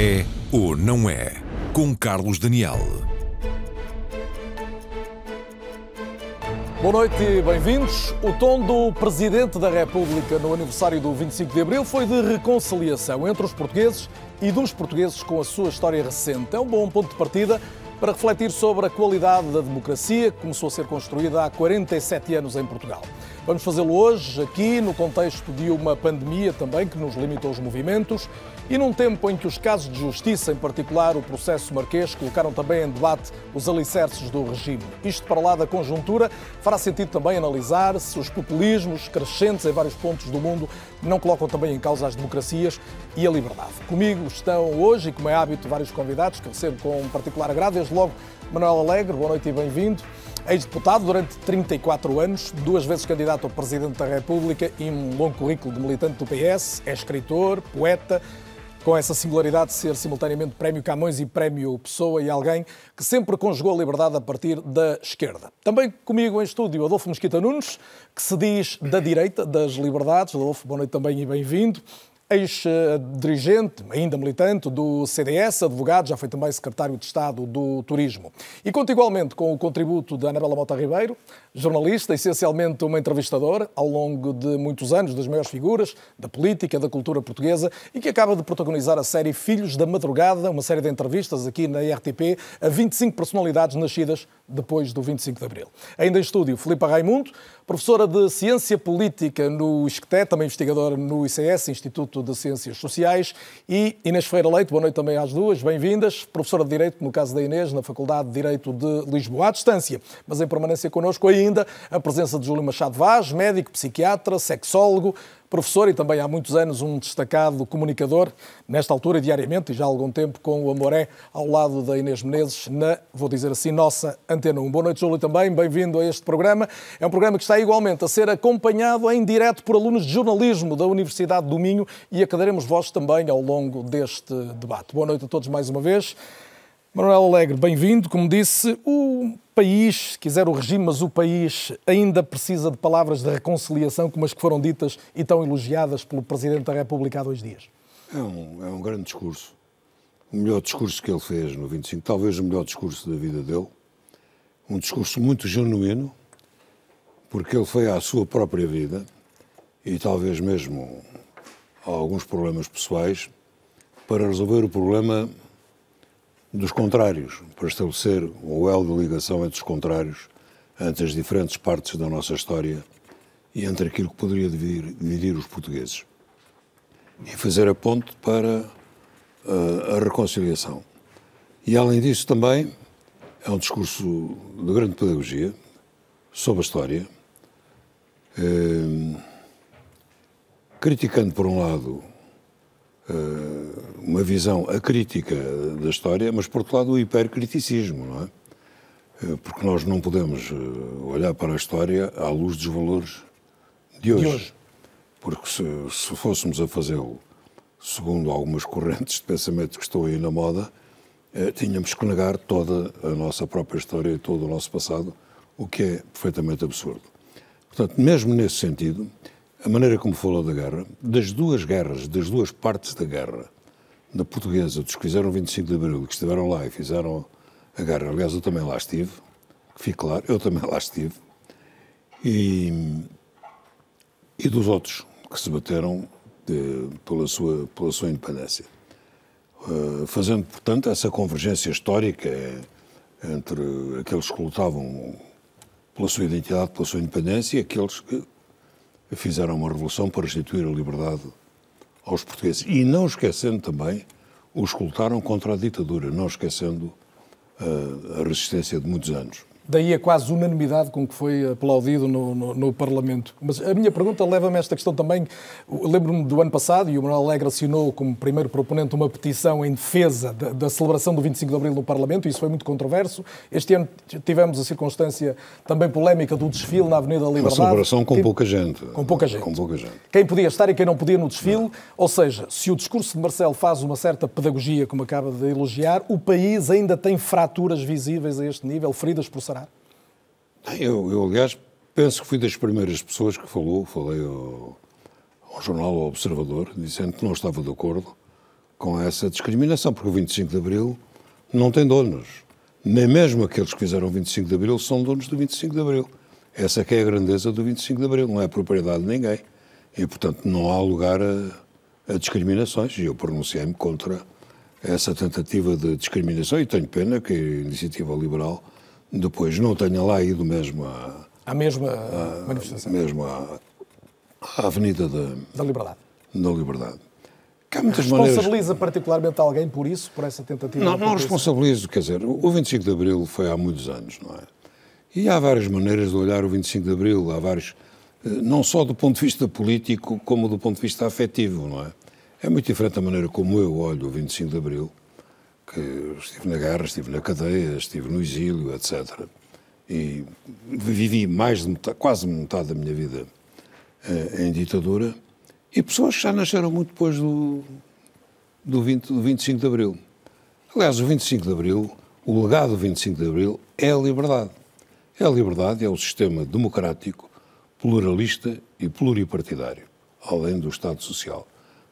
É ou não é? Com Carlos Daniel. Boa noite e bem-vindos. O tom do Presidente da República no aniversário do 25 de Abril foi de reconciliação entre os portugueses e dos portugueses com a sua história recente. É um bom ponto de partida para refletir sobre a qualidade da democracia que começou a ser construída há 47 anos em Portugal. Vamos fazê-lo hoje, aqui, no contexto de uma pandemia também que nos limitou os movimentos e num tempo em que os casos de justiça, em particular o processo marquês, colocaram também em debate os alicerces do regime. Isto para lá da conjuntura, fará sentido também analisar se os populismos crescentes em vários pontos do mundo não colocam também em causa as democracias e a liberdade. Comigo estão hoje, e como é hábito, vários convidados que recebo com particular agrado. Desde logo, Manuel Alegre, boa noite e bem-vindo. Ex-deputado durante 34 anos, duas vezes candidato a Presidente da República e um longo currículo de militante do PS, é escritor, poeta, com essa singularidade de ser simultaneamente Prémio Camões e Prémio Pessoa e alguém que sempre conjugou a liberdade a partir da esquerda. Também comigo em estúdio Adolfo Mesquita Nunes, que se diz da direita das liberdades. Adolfo, boa noite também e bem-vindo ex-dirigente, ainda militante do CDS, advogado, já foi também secretário de Estado do Turismo. E conta igualmente com o contributo da Anabela Mota Ribeiro, jornalista, essencialmente uma entrevistadora, ao longo de muitos anos, das maiores figuras da política, da cultura portuguesa, e que acaba de protagonizar a série Filhos da Madrugada, uma série de entrevistas aqui na RTP, a 25 personalidades nascidas depois do 25 de Abril. Ainda em estúdio, Filipe Raimundo, professora de Ciência Política no ISCTE, também investigadora no ICS, Instituto de Ciências Sociais, e Inês Ferreira Leite, boa noite também às duas, bem-vindas, professora de Direito, no caso da Inês, na Faculdade de Direito de Lisboa, à distância, mas em permanência connosco ainda a presença de Júlio Machado Vaz, médico, psiquiatra, sexólogo, professor e também há muitos anos um destacado comunicador, nesta altura diariamente e já há algum tempo com o Amoré ao lado da Inês Menezes na, vou dizer assim, nossa Antena 1. Boa noite, Júlio, também, bem-vindo a este programa. É um programa que está igualmente a ser acompanhado em direto por alunos de jornalismo da Universidade do Minho e acadaremos vós também ao longo deste debate. Boa noite a todos mais uma vez. Manuel Alegre, bem-vindo. Como disse, o país, se quiser o regime, mas o país ainda precisa de palavras de reconciliação como as que foram ditas e tão elogiadas pelo Presidente da República há dois dias. É um, é um grande discurso. O melhor discurso que ele fez no 25, talvez o melhor discurso da vida dele. Um discurso muito genuíno, porque ele foi à sua própria vida e talvez mesmo a alguns problemas pessoais para resolver o problema dos contrários, para estabelecer o elo de ligação entre os contrários, entre as diferentes partes da nossa história e entre aquilo que poderia dividir, dividir os portugueses. E fazer a ponte para uh, a reconciliação. E, além disso, também é um discurso de grande pedagogia sobre a história, uh, criticando, por um lado, uma visão acrítica da história, mas por outro lado o hipercriticismo, não é? Eh, porque nós não podemos eh, olhar para a história à luz dos valores de hoje. De hoje. Porque se, se fôssemos a fazê-lo segundo algumas correntes de pensamento que estão aí na moda, eh, tínhamos que negar toda a nossa própria história e todo o nosso passado, o que é perfeitamente absurdo. Portanto, mesmo nesse sentido, a maneira como falou da guerra, das duas guerras, das duas partes da guerra, da portuguesa, dos que fizeram 25 de Abril, que estiveram lá e fizeram a guerra. Aliás, eu também lá estive, que fique claro, eu também lá estive. E, e dos outros que se bateram de, pela, sua, pela sua independência. Uh, fazendo, portanto, essa convergência histórica entre aqueles que lutavam pela sua identidade, pela sua independência e aqueles que fizeram uma revolução para restituir a liberdade aos portugueses. E não esquecendo também os lutaram contra a ditadura, não esquecendo uh, a resistência de muitos anos. Daí a quase unanimidade com que foi aplaudido no, no, no Parlamento. Mas a minha pergunta leva-me a esta questão também. Lembro-me do ano passado, e o Manuel Alegre assinou como primeiro proponente uma petição em defesa da, da, celebração do 25 de Abril no Parlamento, e isso foi muito controverso. Este ano tivemos a circunstância também polémica do desfile na Avenida da Liberdade. Uma celebração com pouca gente. Com pouca gente. Com pouca gente. Quem podia estar e quem não podia no desfile. Não. Ou seja, se o discurso de Marcelo faz uma certa pedagogia, como acaba de elogiar, o país ainda tem fraturas visíveis a este nível, feridas por sarar? Eu, eu, aliás, penso que fui das primeiras pessoas que falou, falei ao, ao jornal ao Observador, dizendo que não estava de acordo com essa discriminação, porque o 25 de Abril não tem donos. Nem mesmo aqueles que fizeram o 25 de Abril são donos do 25 de Abril. Essa é a grandeza do 25 de Abril, não é propriedade de ninguém. E, portanto, não há lugar a, a discriminações. E eu pronunciei-me contra essa tentativa de discriminação e tenho pena que a Iniciativa Liberal depois não tenha lá ido mesmo à, à mesma à, manifestação. Mesmo à, à Avenida da, da Liberdade. Da Liberdade. Que há muitas Responsabiliza maneiras... particularmente alguém por isso, por essa tentativa? Não, não responsabilizo, quer dizer, o 25 de Abril foi há muitos anos, não é? E há várias maneiras de olhar o 25 de Abril, há vários, eh, não só do ponto de vista político, como do ponto de vista afetivo, não é? É muito diferente a maneira como eu olho o 25 de Abril, que estive na guerra, estive na cadeia, estive no exílio, etc. E vivi mais de metade, quase metade da minha vida eh, em ditadura, e pessoas que já nasceram muito depois do, do, 20, do 25 de Abril. Aliás, o 25 de Abril, o legado do 25 de Abril é a liberdade. É a liberdade, é o sistema democrático, pluralista e pluripartidário, além do Estado Social.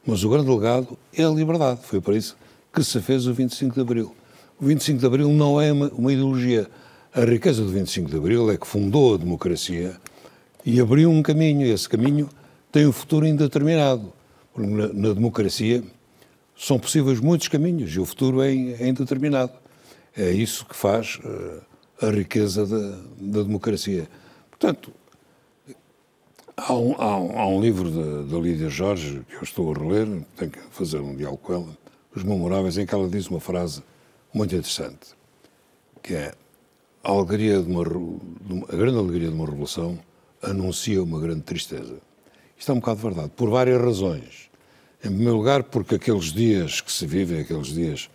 Mas o grande legado é a liberdade. Foi para isso que se fez o 25 de Abril. O 25 de Abril não é uma, uma ideologia. A riqueza do 25 de Abril é que fundou a democracia e abriu um caminho. Esse caminho tem um futuro indeterminado. Porque na, na democracia são possíveis muitos caminhos e o futuro é, é indeterminado. É isso que faz uh, a riqueza da, da democracia. Portanto, Há um, há um, há um livro da Lídia Jorge que eu estou a reler, tenho que fazer um diálogo com ela, Os Memoráveis, em que ela diz uma frase muito interessante, que é a, alegria de uma, a grande alegria de uma revolução anuncia uma grande tristeza. Isto é um bocado verdade, por várias razões. Em primeiro lugar, porque aqueles dias que se vivem, aqueles dias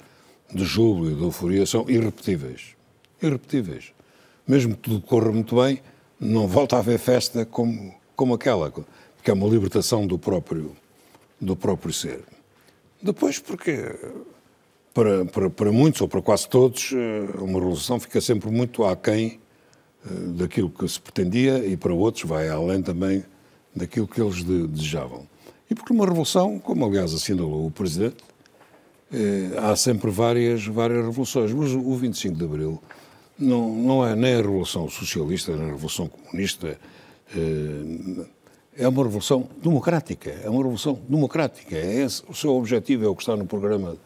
de júbilo e de euforia, são irrepetíveis. Irrepetíveis. Mesmo que tudo corra muito bem, não volta a haver festa como como aquela, que é uma libertação do próprio, do próprio ser. Depois, porque para, para, para muitos, ou para quase todos, eh, uma revolução fica sempre muito aquém eh, daquilo que se pretendia e para outros vai além também daquilo que eles de, desejavam. E porque uma revolução, como aliás assinalou o Presidente, eh, há sempre várias, várias revoluções, mas o 25 de Abril não, não é nem a Revolução Socialista, nem a Revolução Comunista, é uma revolução democrática, é uma revolução democrática. É esse, o seu objetivo é o que está no programa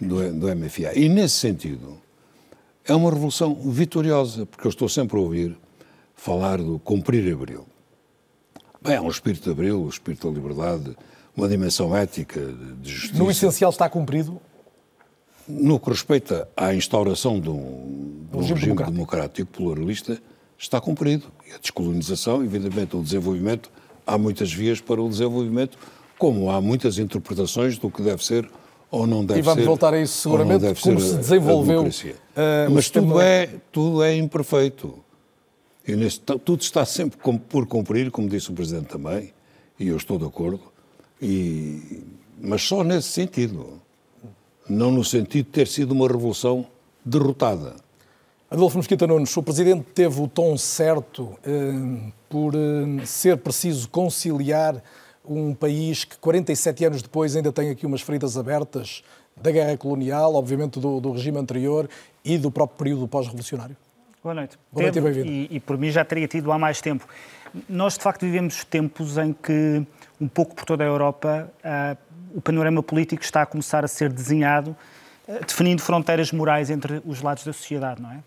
do, do MFA. E, nesse sentido, é uma revolução vitoriosa, porque eu estou sempre a ouvir falar do cumprir Abril. Bem, é um espírito de Abril, o um espírito da liberdade, uma dimensão ética, de justiça. No essencial está cumprido? No que respeita à instauração de um, de um regime, regime democrático. democrático pluralista, está cumprido. E a descolonização, evidentemente, o desenvolvimento, há muitas vias para o desenvolvimento, como há muitas interpretações do que deve ser ou não deve ser. E vamos ser, voltar a isso seguramente, como se desenvolveu. Uh, Mas tudo é, tudo é imperfeito. E neste, tudo está sempre por cumprir, como disse o Presidente também, e eu estou de acordo, e, mas só nesse sentido. Não no sentido de ter sido uma revolução derrotada. Adolfo Mosquita Nunes, o Presidente teve o tom certo eh, por eh, ser preciso conciliar um país que 47 anos depois ainda tem aqui umas feridas abertas da guerra colonial, obviamente do, do regime anterior e do próprio período pós-revolucionário? Boa noite. Boa noite e bem-vindo. E, por mim já teria tido há mais tempo. Nós, de facto, vivemos tempos em que, um pouco por toda a Europa, uh, o panorama político está a começar a ser desenhado, uh, definindo fronteiras morais entre os lados da sociedade, não é?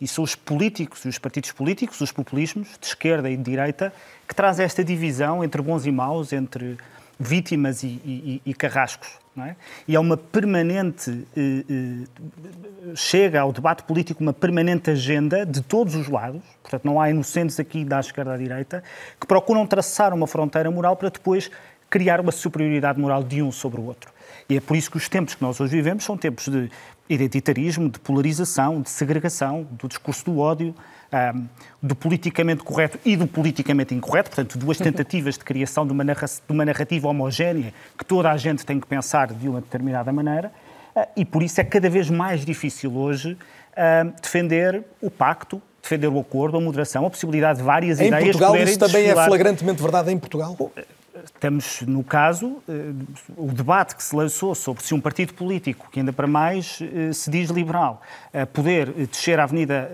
E são os políticos e os partidos políticos, os populismos, de esquerda e de direita, que trazem esta divisão entre bons e maus, entre vítimas e, e, e carrascos. É? E é uma permanente. Eh, eh, chega ao debate político uma permanente agenda de todos os lados, portanto, não há inocentes aqui da esquerda à direita, que procuram traçar uma fronteira moral para depois criar uma superioridade moral de um sobre o outro. E é por isso que os tempos que nós hoje vivemos são tempos de identitarismo, de polarização, de segregação, do discurso do ódio, um, do politicamente correto e do politicamente incorreto, portanto, duas tentativas de criação de uma, de uma narrativa homogénea que toda a gente tem que pensar de uma determinada maneira, uh, e por isso é cada vez mais difícil hoje uh, defender o pacto, defender o acordo, a moderação, a possibilidade de várias em ideias Portugal isso também é flagrantemente verdade em Portugal? Estamos no caso, eh, o debate que se lançou sobre se um partido político, que ainda para mais eh, se diz liberal, poder descer a avenida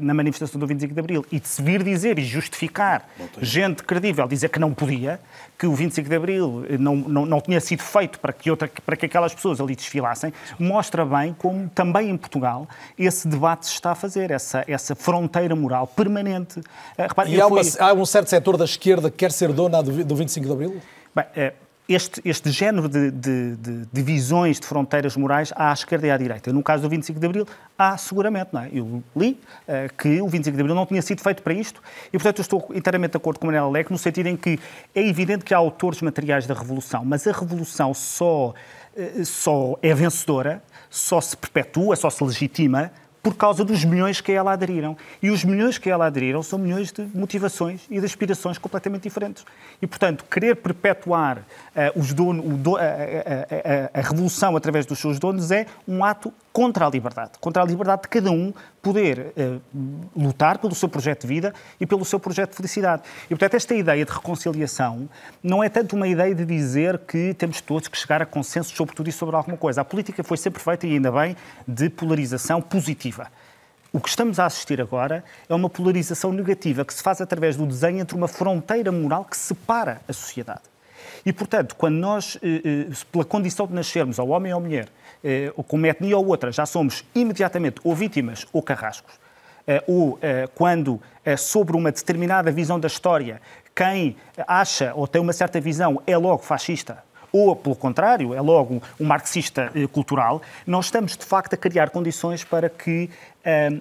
na manifestação do 25 de Abril e de se vir dizer e justificar, gente credível, dizer que não podia, que o 25 de Abril não, não, não tinha sido feito para que, outra, para que aquelas pessoas ali desfilassem, mostra bem como também em Portugal esse debate se está a fazer, essa, essa fronteira moral permanente. Repare, e há, uma, há um certo setor da esquerda que quer ser dona do, do 25 de Abril? Bem, é, este, este género de, de, de, divisões de fronteiras morais há à esquerda e à direita. No caso do 25 de Abril, há seguramente. Não é? Eu li uh, que o 25 de Abril não tinha sido feito para isto e, portanto, eu estou inteiramente de acordo com Manuel Leque no sentido em que é evidente que há autores materiais da Revolução, mas a Revolução só, uh, só é vencedora, só se perpetua, só se legitima por causa dos milhões que a ela aderiram. E os milhões que a ela aderiram são milhões de motivações e de aspirações completamente diferentes. E, portanto, querer perpetuar uh, os donos, do, a, a revolução através dos seus donos é um ato contra a liberdade, contra a liberdade de cada um poder uh, lutar pelo seu projeto de vida e pelo seu projeto de felicidade. E, portanto, esta ideia de reconciliação não é tanto uma ideia de dizer que temos todos que chegar a consenso sobre tudo e sobre alguma coisa. A política foi sempre feita, e ainda bem, de polarização positiva. O que estamos a assistir agora é uma polarização negativa que se faz através do desenho entre uma fronteira moral que separa a sociedade. E, portanto, quando nós, eh, eh, pela condição de nascermos, ao homem ou à mulher, eh, com uma etnia ou outra, já somos imediatamente ou vítimas ou carrascos, ou quando, sobre uma determinada visão da história, quem acha ou tem uma certa visão é logo fascista. Ou, pelo contrário, é logo um marxista cultural, nós estamos, de facto, a criar condições para que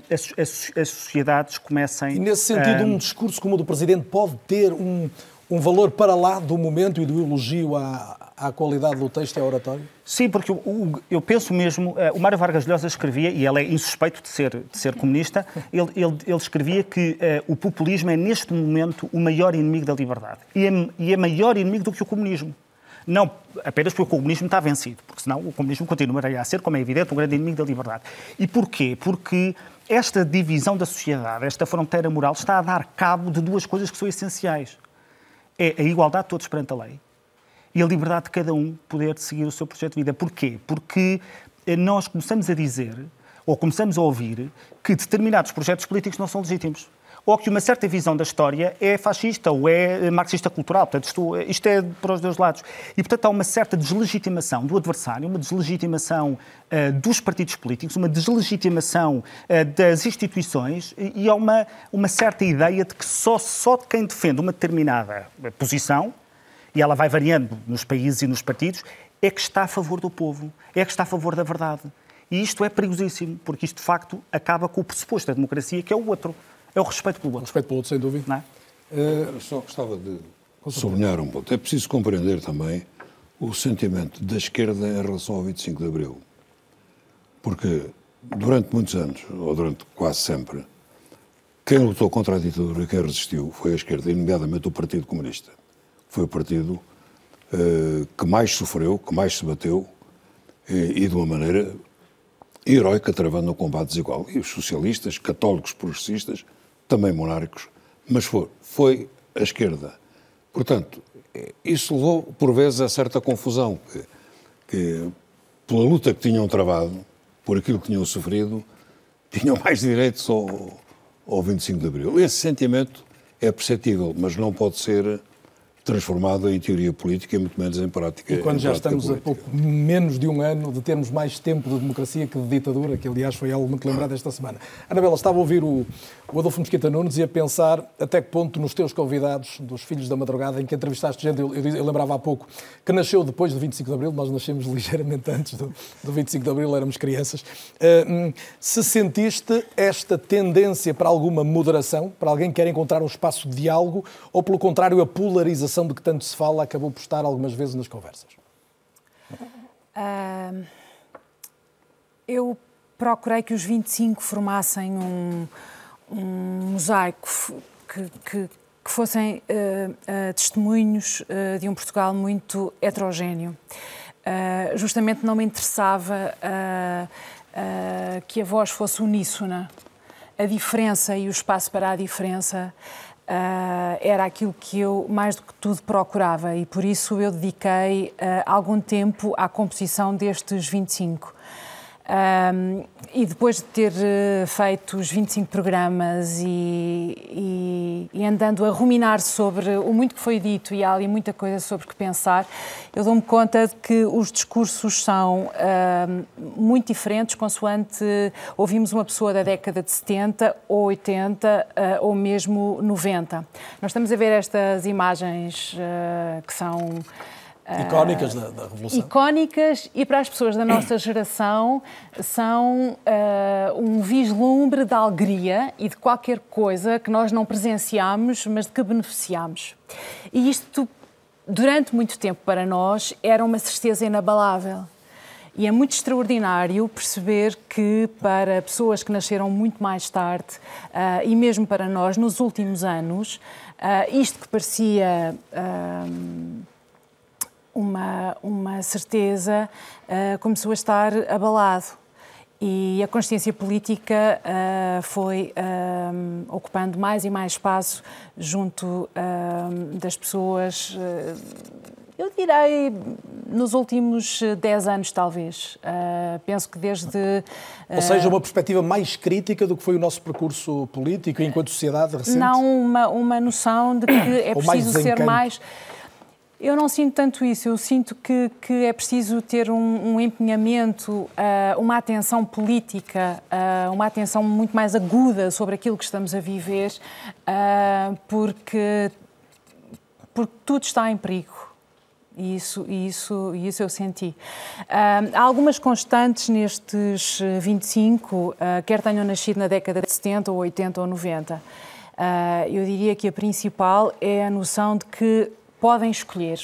as, as, as, sociedades comecem... E, nesse sentido, um discurso como o do Presidente pode ter um, um valor para lá do momento e do elogio à, à qualidade do texto e à oratório? Sim, porque eu, eu penso mesmo, uh, o Mário Vargas Llosa escrevia, e ele é insuspeito de ser, de ser comunista, ele, ele, ele escrevia que uh, o populismo é neste momento o maior inimigo da liberdade. E é, e é maior inimigo do que o comunismo. Não apenas porque o comunismo está vencido, porque senão o comunismo continuaria a ser, como é evidente, um grande inimigo da liberdade. E porquê? Porque esta divisão da sociedade, esta fronteira moral, está a dar cabo de duas coisas que são essenciais é a igualdade de todos perante a lei e a liberdade de cada um poder seguir o seu projeto de vida. Porquê? Porque eh, nós começamos a dizer, ou começamos a ouvir, que determinados projetos políticos não são legítimos ou que uma certa visão da história é fascista ou é marxista cultural. Portanto, isto, isto é para os dois lados. E, portanto, há uma certa deslegitimação do adversário, uma deslegitimação uh, dos partidos políticos, uma deslegitimação uh, das instituições e, e há uma, uma certa ideia de que só, só quem defende uma determinada posição, e ela vai variando nos países e nos partidos, é que está a favor do povo, é que está a favor da verdade. E isto é perigosíssimo, porque isto, de facto, acaba com o pressuposto da democracia, que é o outro. É o respeito pelo outro. O respeito pelo outro, sem dúvida. Não é? Uh, só gostava de sublinhar um ponto. É preciso compreender também o sentimento da esquerda em relação ao 25 de Abril. Porque durante muitos anos, ou durante quase sempre, quem lutou contra a ditadura e quem resistiu foi a esquerda, e nomeadamente o Partido Comunista. Foi o partido uh, que mais sofreu, que mais se bateu, e, e de uma maneira heroica, travando um combate desigual. E os socialistas, católicos progressistas, também monárquicos, mas foi, foi a esquerda. Portanto, isso levou, por vezes, a certa confusão, que, que pela luta que tinham travado, por aquilo que tinham sofrido, tinham mais direitos ao, ao 25 de Abril. Esse sentimento é perceptível, mas não pode ser transformado em teoria política e muito menos em prática. E quando já estamos política. a pouco menos de um ano de termos mais tempo de democracia que de ditadura, que aliás foi algo muito lembrado esta semana. Anabela, estava a ouvir o, o Adolfo Mosquita Nunes e a pensar até que ponto nos teus convidados dos Filhos da Madrugada, em que entrevistaste gente, eu, eu, eu lembrava há pouco, que nasceu depois do 25 de Abril, nós nascemos ligeiramente antes do, do 25 de Abril, éramos crianças, uh, se sentiste esta tendência para alguma moderação, para alguém que quer encontrar um espaço de diálogo, ou pelo contrário, a polarização de que tanto se fala acabou por estar algumas vezes nas conversas? Uh, eu procurei que os 25 formassem um, um mosaico que, que, que fossem uh, uh, testemunhos uh, de um Portugal muito heterogéneo. justamente não me interessava que a voz fosse uníssona. A diferença e o espaço para a diferença era aquilo que eu mais do que tudo procurava e por isso eu dediquei algum tempo à composição destes 25. Um, e depois de ter uh, feito os 25 programas e, e, e, andando a ruminar sobre o muito que foi dito e há ali muita coisa sobre que pensar, eu dou-me conta de que os discursos são uh, muito diferentes, consoante ouvimos uma pessoa da década de 70 ou 80 uh, ou mesmo 90. Nós estamos a ver estas imagens que são Icónicas da, da, Revolução. Icónicas e para as pessoas da nossa geração são uh, um vislumbre de alegria e de qualquer coisa que nós não presenciamos, mas de que beneficiamos. E isto, durante muito tempo para nós, era uma certeza inabalável. E é muito extraordinário perceber que, para pessoas que nasceram muito mais tarde, uh, e mesmo para nós, nos últimos anos, uh, isto que parecia uma, uma certeza uh, começou a estar abalado e a consciência política uh, foi uh, ocupando mais e mais espaço junto das pessoas, eu direi nos últimos 10 anos, talvez. penso que desde. Ou seja, uma perspectiva mais crítica do que foi o nosso percurso político enquanto sociedade recente? Não, uma, uma noção de que é preciso ser mais eu não sinto tanto isso. Eu sinto que, que é preciso ter um, um empenhamento, uh, uma atenção política, uh, uma atenção muito mais aguda sobre aquilo que estamos a viver, uh, porque, porque tudo está em perigo. E isso, isso, isso eu senti. há algumas constantes nestes 25, quer tenham nascido na década de 70, ou 80 ou 90. eu diria que a principal é a noção de que podem escolher.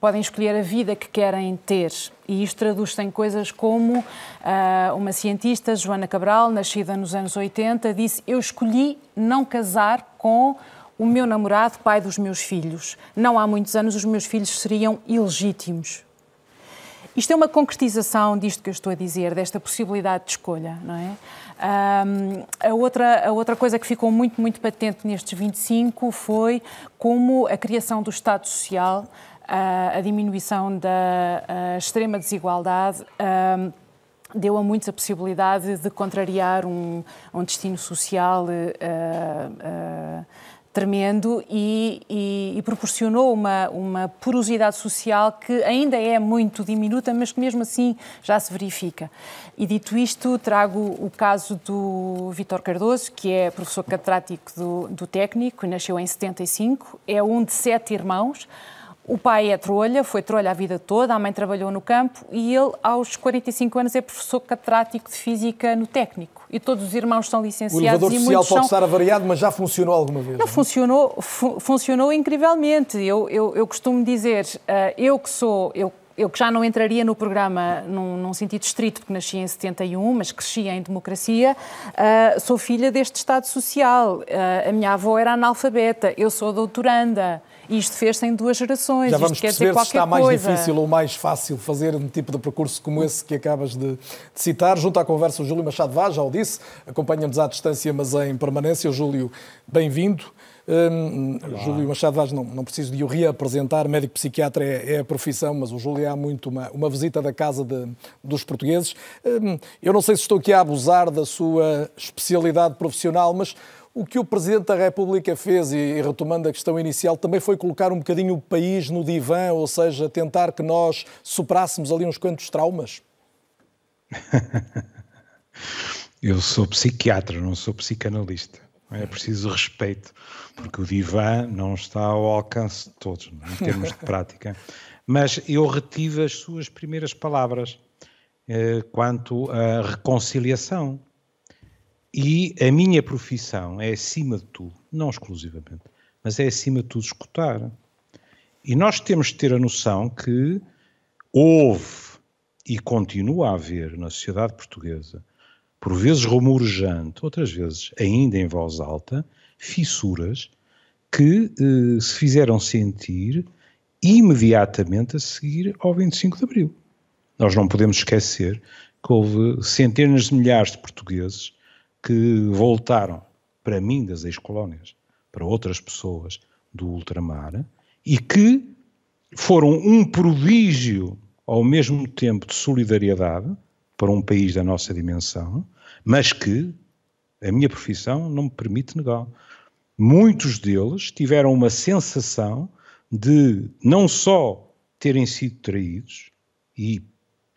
Podem escolher a vida que querem ter. E isto traduz-se em coisas como uh, uma cientista, Joana Cabral, nascida nos anos 80, disse: Eu escolhi não casar com o meu namorado, pai dos meus filhos. Não há muitos anos os meus filhos seriam ilegítimos. Isto é uma concretização disto que eu estou a dizer, desta possibilidade de escolha, não é? Um, a, outra, a outra coisa que ficou muito, muito patente nestes 25 foi como a criação do Estado Social, a, a diminuição da extrema desigualdade. Um, deu a muitos a possibilidade de contrariar um, um destino social uh, uh, tremendo e, e, e, proporcionou uma, uma porosidade social que ainda é muito diminuta, mas que mesmo assim já se verifica. E dito isto, trago o caso do Vítor Cardoso, que é professor catedrático do, do técnico, nasceu em 75, é um de sete irmãos. O pai é trolha, foi trolha a vida toda, a mãe trabalhou no campo e ele, aos 45 anos, é professor catedrático de Física no técnico. E todos os irmãos são licenciados. O elevador social pode são... estar avariado, mas já funcionou alguma vez? Não, não? É? funcionou, fu funcionou incrivelmente. Eu, eu, eu costumo dizer, uh, eu que sou, eu eu que já não entraria no programa num, num, sentido estrito, porque nasci em 71, mas cresci em democracia, uh, sou filha deste Estado Social. Uh, a minha avó era analfabeta, eu sou doutoranda. E isto fez-se em duas gerações. Já vamos isto perceber se está mais coisa. difícil ou mais fácil fazer um tipo de percurso como esse que acabas de, de citar. Junto à conversa, o Júlio Machado Vaz, já o disse, acompanha-nos à distância, mas em permanência. O Júlio, bem-vindo. Hum, Júlio Machado Vaz, não, não preciso de o reapresentar, médico psiquiatra é, é, a profissão, mas o Júlio há muito uma, uma visita da casa de, dos portugueses. Hum, eu não sei se estou aqui a abusar da sua especialidade profissional, mas o que o Presidente da República fez, e retomando a questão inicial, também foi colocar um bocadinho o país no divã, ou seja, tentar que nós superássemos ali uns quantos traumas? Eu sou psiquiatra, não sou psicanalista. É preciso respeito, porque o divã não está ao alcance de todos, em termos de prática. Mas eu retive as suas primeiras palavras eh, quanto à reconciliação. E a minha profissão é, acima de tudo, não exclusivamente, mas é, acima de tudo, escutar. E nós temos de ter a noção que houve e continua a haver na sociedade portuguesa, por vezes rumorejante, outras vezes ainda em voz alta, fissuras que eh, se fizeram sentir imediatamente a seguir ao 25 de Abril. Nós não podemos esquecer que houve centenas de milhares de portugueses que voltaram, para mim, das ex-colónias, para outras pessoas do ultramar e que foram um prodígio ao mesmo tempo de solidariedade para um país da nossa dimensão, mas que a minha profissão não me permite negar. Muitos deles tiveram uma sensação de não só terem sido traídos, e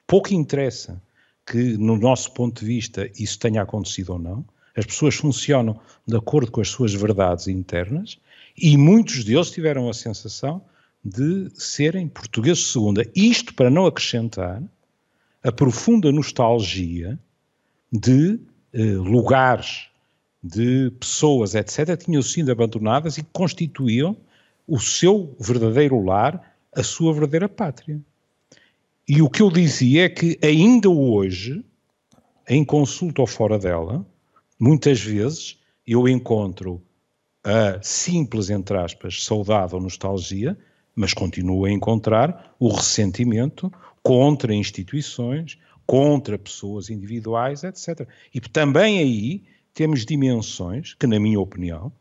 pouco interessa que, no nosso ponto de vista, isso tenha acontecido ou não, as pessoas funcionam de acordo com as suas verdades internas, e muitos deles tiveram a sensação de serem portugueses de segunda. Isto para não acrescentar a profunda nostalgia de eh, lugares, de pessoas, etc., tinham sido abandonadas e constituíam o seu verdadeiro lar, a sua verdadeira pátria. E o que eu dizia é que ainda hoje, em consulta ou fora dela, muitas vezes eu encontro a simples, entre aspas, saudade ou nostalgia, mas continuo a encontrar o ressentimento contra instituições, contra pessoas individuais, etc. E também aí temos dimensões que, na minha opinião,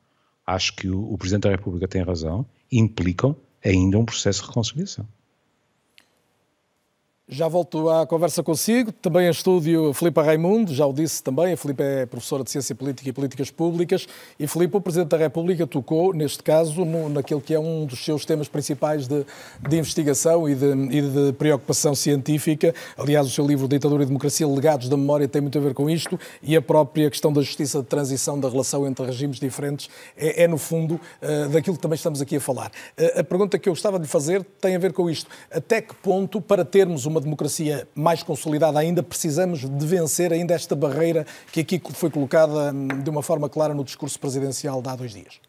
acho que o, Presidente da República tem razão, implicam ainda um processo de reconciliação. Já volto à conversa consigo. Também em estúdio Filipe Raimundo, já o disse também. A Filipe é professora de Ciência Política e Políticas Públicas. E Filipe, o Presidente da República, tocou, neste caso, no, naquele que é um dos seus temas principais de, de investigação e de, e de, preocupação científica. Aliás, o seu livro Ditadura e Democracia, Legados da Memória, tem muito a ver com isto. E a própria questão da justiça de transição, da relação entre regimes diferentes, é, é no fundo, uh, daquilo que também estamos aqui a falar. Uh, a pergunta que eu gostava de lhe fazer tem a ver com isto. Até que ponto, para termos uma democracia mais consolidada ainda, precisamos de vencer ainda esta barreira que aqui foi colocada hum, de uma forma clara no discurso presidencial de há dois dias.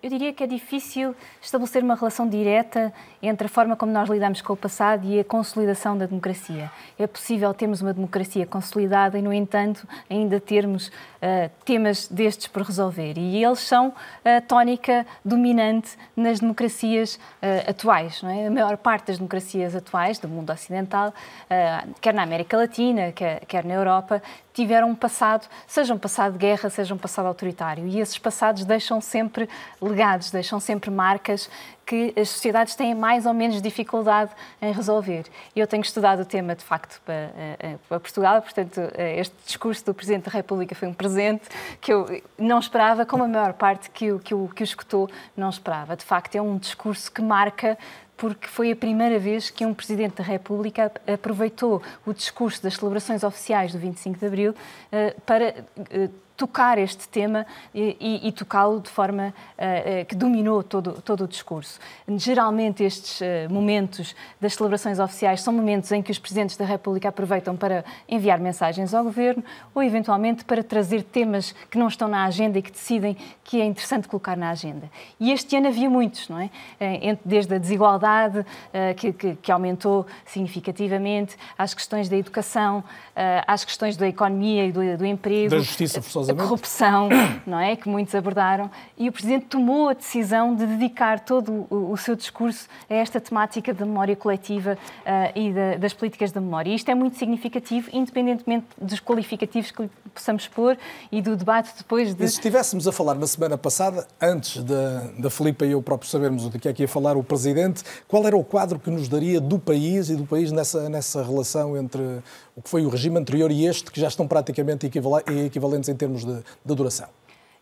Eu diria que é difícil estabelecer uma relação direta entre a forma como nós lidamos com o passado e a consolidação da democracia. É possível termos uma democracia consolidada e, no entanto, ainda termos uh, temas destes por resolver. E eles são a tónica dominante nas democracias uh, atuais. É? A maior parte das democracias atuais do mundo ocidental, uh, quer na América Latina, quer, quer na Europa, tiveram um passado, seja um passado de guerra, seja um passado autoritário. E esses passados deixam sempre legados, deixam sempre marcas que as sociedades têm mais ou menos dificuldade em resolver. Eu tenho estudado o tema, de facto, para, eh, eh, para, Portugal, portanto, eh, este discurso do Presidente da República foi um presente que eu não esperava, como a maior parte que o, que o, que o escutou não esperava. De facto, é um discurso que marca porque foi a primeira vez que um Presidente da República aproveitou o discurso das celebrações oficiais do 25 de Abril para tocar este tema e, e, e tocá-lo de forma uh, uh, que dominou todo, todo o discurso. Geralmente, estes uh, momentos das celebrações oficiais são momentos em que os Presidentes da República aproveitam para enviar mensagens ao Governo ou, eventualmente, para trazer temas que não estão na agenda e que decidem que é interessante colocar na agenda. E este ano havia muitos, não é? Desde a desigualdade, que, que, que aumentou significativamente, às questões da educação, às questões da economia e do, do emprego. Da justiça forçosa a corrupção, não é? Que muitos abordaram. E o Presidente tomou a decisão de dedicar todo o, o seu discurso a esta temática da memória coletiva uh, e da, das políticas da memória. E isto é muito significativo, independentemente dos qualificativos que possamos pôr e do debate depois de. E se estivéssemos a falar na semana passada, antes da, da Filipa e eu próprio sabermos o que é que ia falar o Presidente, qual era o quadro que nos daria do país e do país nessa, nessa relação entre o que foi o regime anterior e este, que já estão praticamente equivalentes em termos de, de duração.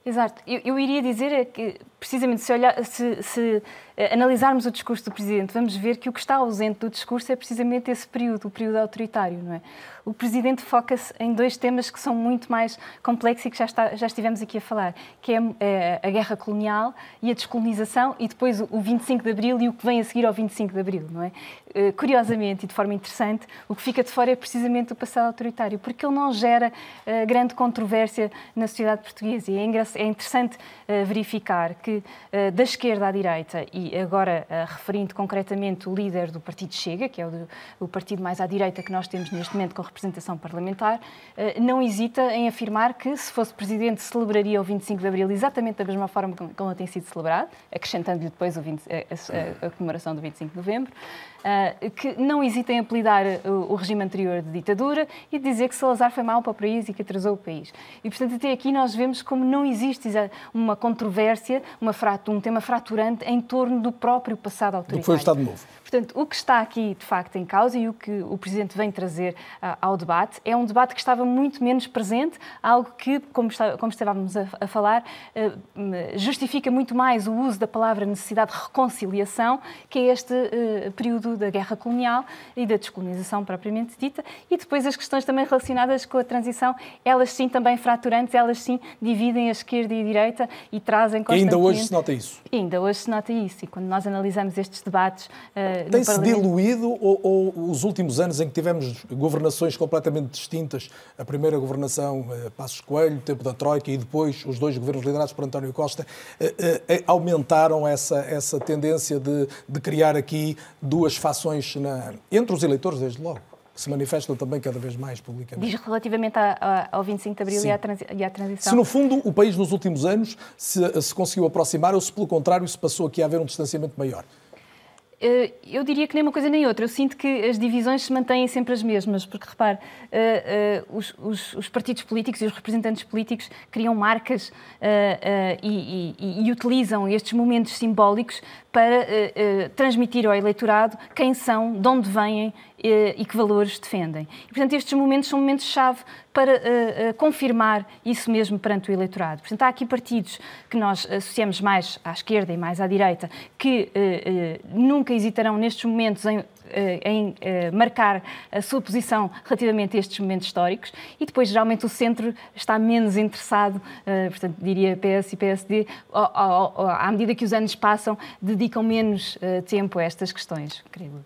Exato. Eu, eu, iria dizer é que, precisamente, se, olhar, se, se analisarmos o discurso do Presidente, vamos ver que o que está ausente do discurso é precisamente esse período, o período autoritário. Não é? O Presidente foca-se em dois temas que são muito mais complexos e que já, está, já estivemos aqui a falar, que é, é a guerra colonial e a descolonização e depois o 25 de Abril e o que vem a seguir ao 25 de Abril. Não é? Eh, curiosamente e de forma interessante, o que fica de fora é precisamente o passado autoritário, porque ele não gera uh, grande controvérsia na sociedade portuguesa. E é, é interessante uh, verificar que uh, da esquerda à direita e agora uh, referindo concretamente o líder do Partido Chega, que é o, do, o, partido mais à direita que nós temos neste momento com representação parlamentar, uh, não hesita em afirmar que, se fosse presidente, celebraria o 25 de Abril exatamente da mesma forma como, como tem sido celebrado, acrescentando-lhe depois 20, a, a, a comemoração do 25 de Novembro. Uh, que não hesita em apelidar o, o, regime anterior de ditadura e dizer que Salazar foi mau para o país e que atrasou o país. E, portanto, até aqui nós vemos como não existe uma controvérsia, uma um tema fraturante em torno do próprio passado autoritário. Do que foi o Estado Novo. Portanto, o que está aqui, de facto, em causa e o que o Presidente vem trazer uh, ao debate é um debate que estava muito menos presente, algo que, como, está, como estávamos a, a falar, uh, justifica muito mais o uso da palavra necessidade de reconciliação, que é este uh, período da guerra colonial e da descolonização propriamente dita, e depois as questões também relacionadas com a transição, elas sim também fraturantes, elas sim dividem a esquerda e a direita e trazem constantemente... E ainda hoje se nota isso. E ainda hoje se nota isso, e quando nós analisamos estes debates tem-se diluído ou, ou, os últimos anos em que tivemos governações completamente distintas, a primeira governação eh, Passos Coelho, tempo da Troika e depois os dois governos liderados por António Costa, eh, eh, eh, aumentaram essa, essa tendência de, de criar aqui duas fações na, entre os eleitores, desde logo que se manifestam também cada vez mais publicamente. Diz relativamente a, a, ao 25 de Abril e à, e à, transição. Se, no fundo, o país nos últimos anos se, se conseguiu aproximar ou se, pelo contrário, se passou aqui a haver um distanciamento maior. Eh, eu diria que nem uma coisa nem outra. Eu sinto que as divisões se mantêm sempre as mesmas, porque, repare, uh, uh, os, os, os, partidos políticos e os representantes políticos criam marcas e, e, e, utilizam estes momentos simbólicos para transmitir ao eleitorado quem são, de onde vêm e que valores defendem. E, portanto, estes momentos são momentos-chave para uh, uh, confirmar isso mesmo perante o eleitorado. Portanto, há aqui partidos que nós associamos mais à esquerda e mais à direita, que uh, nunca hesitarão nestes momentos em em marcar a sua posição relativamente a estes momentos históricos e depois geralmente o centro está menos interessado, portanto diria PS e PSD, à medida que os anos passam, dedicam menos tempo a estas questões, creio.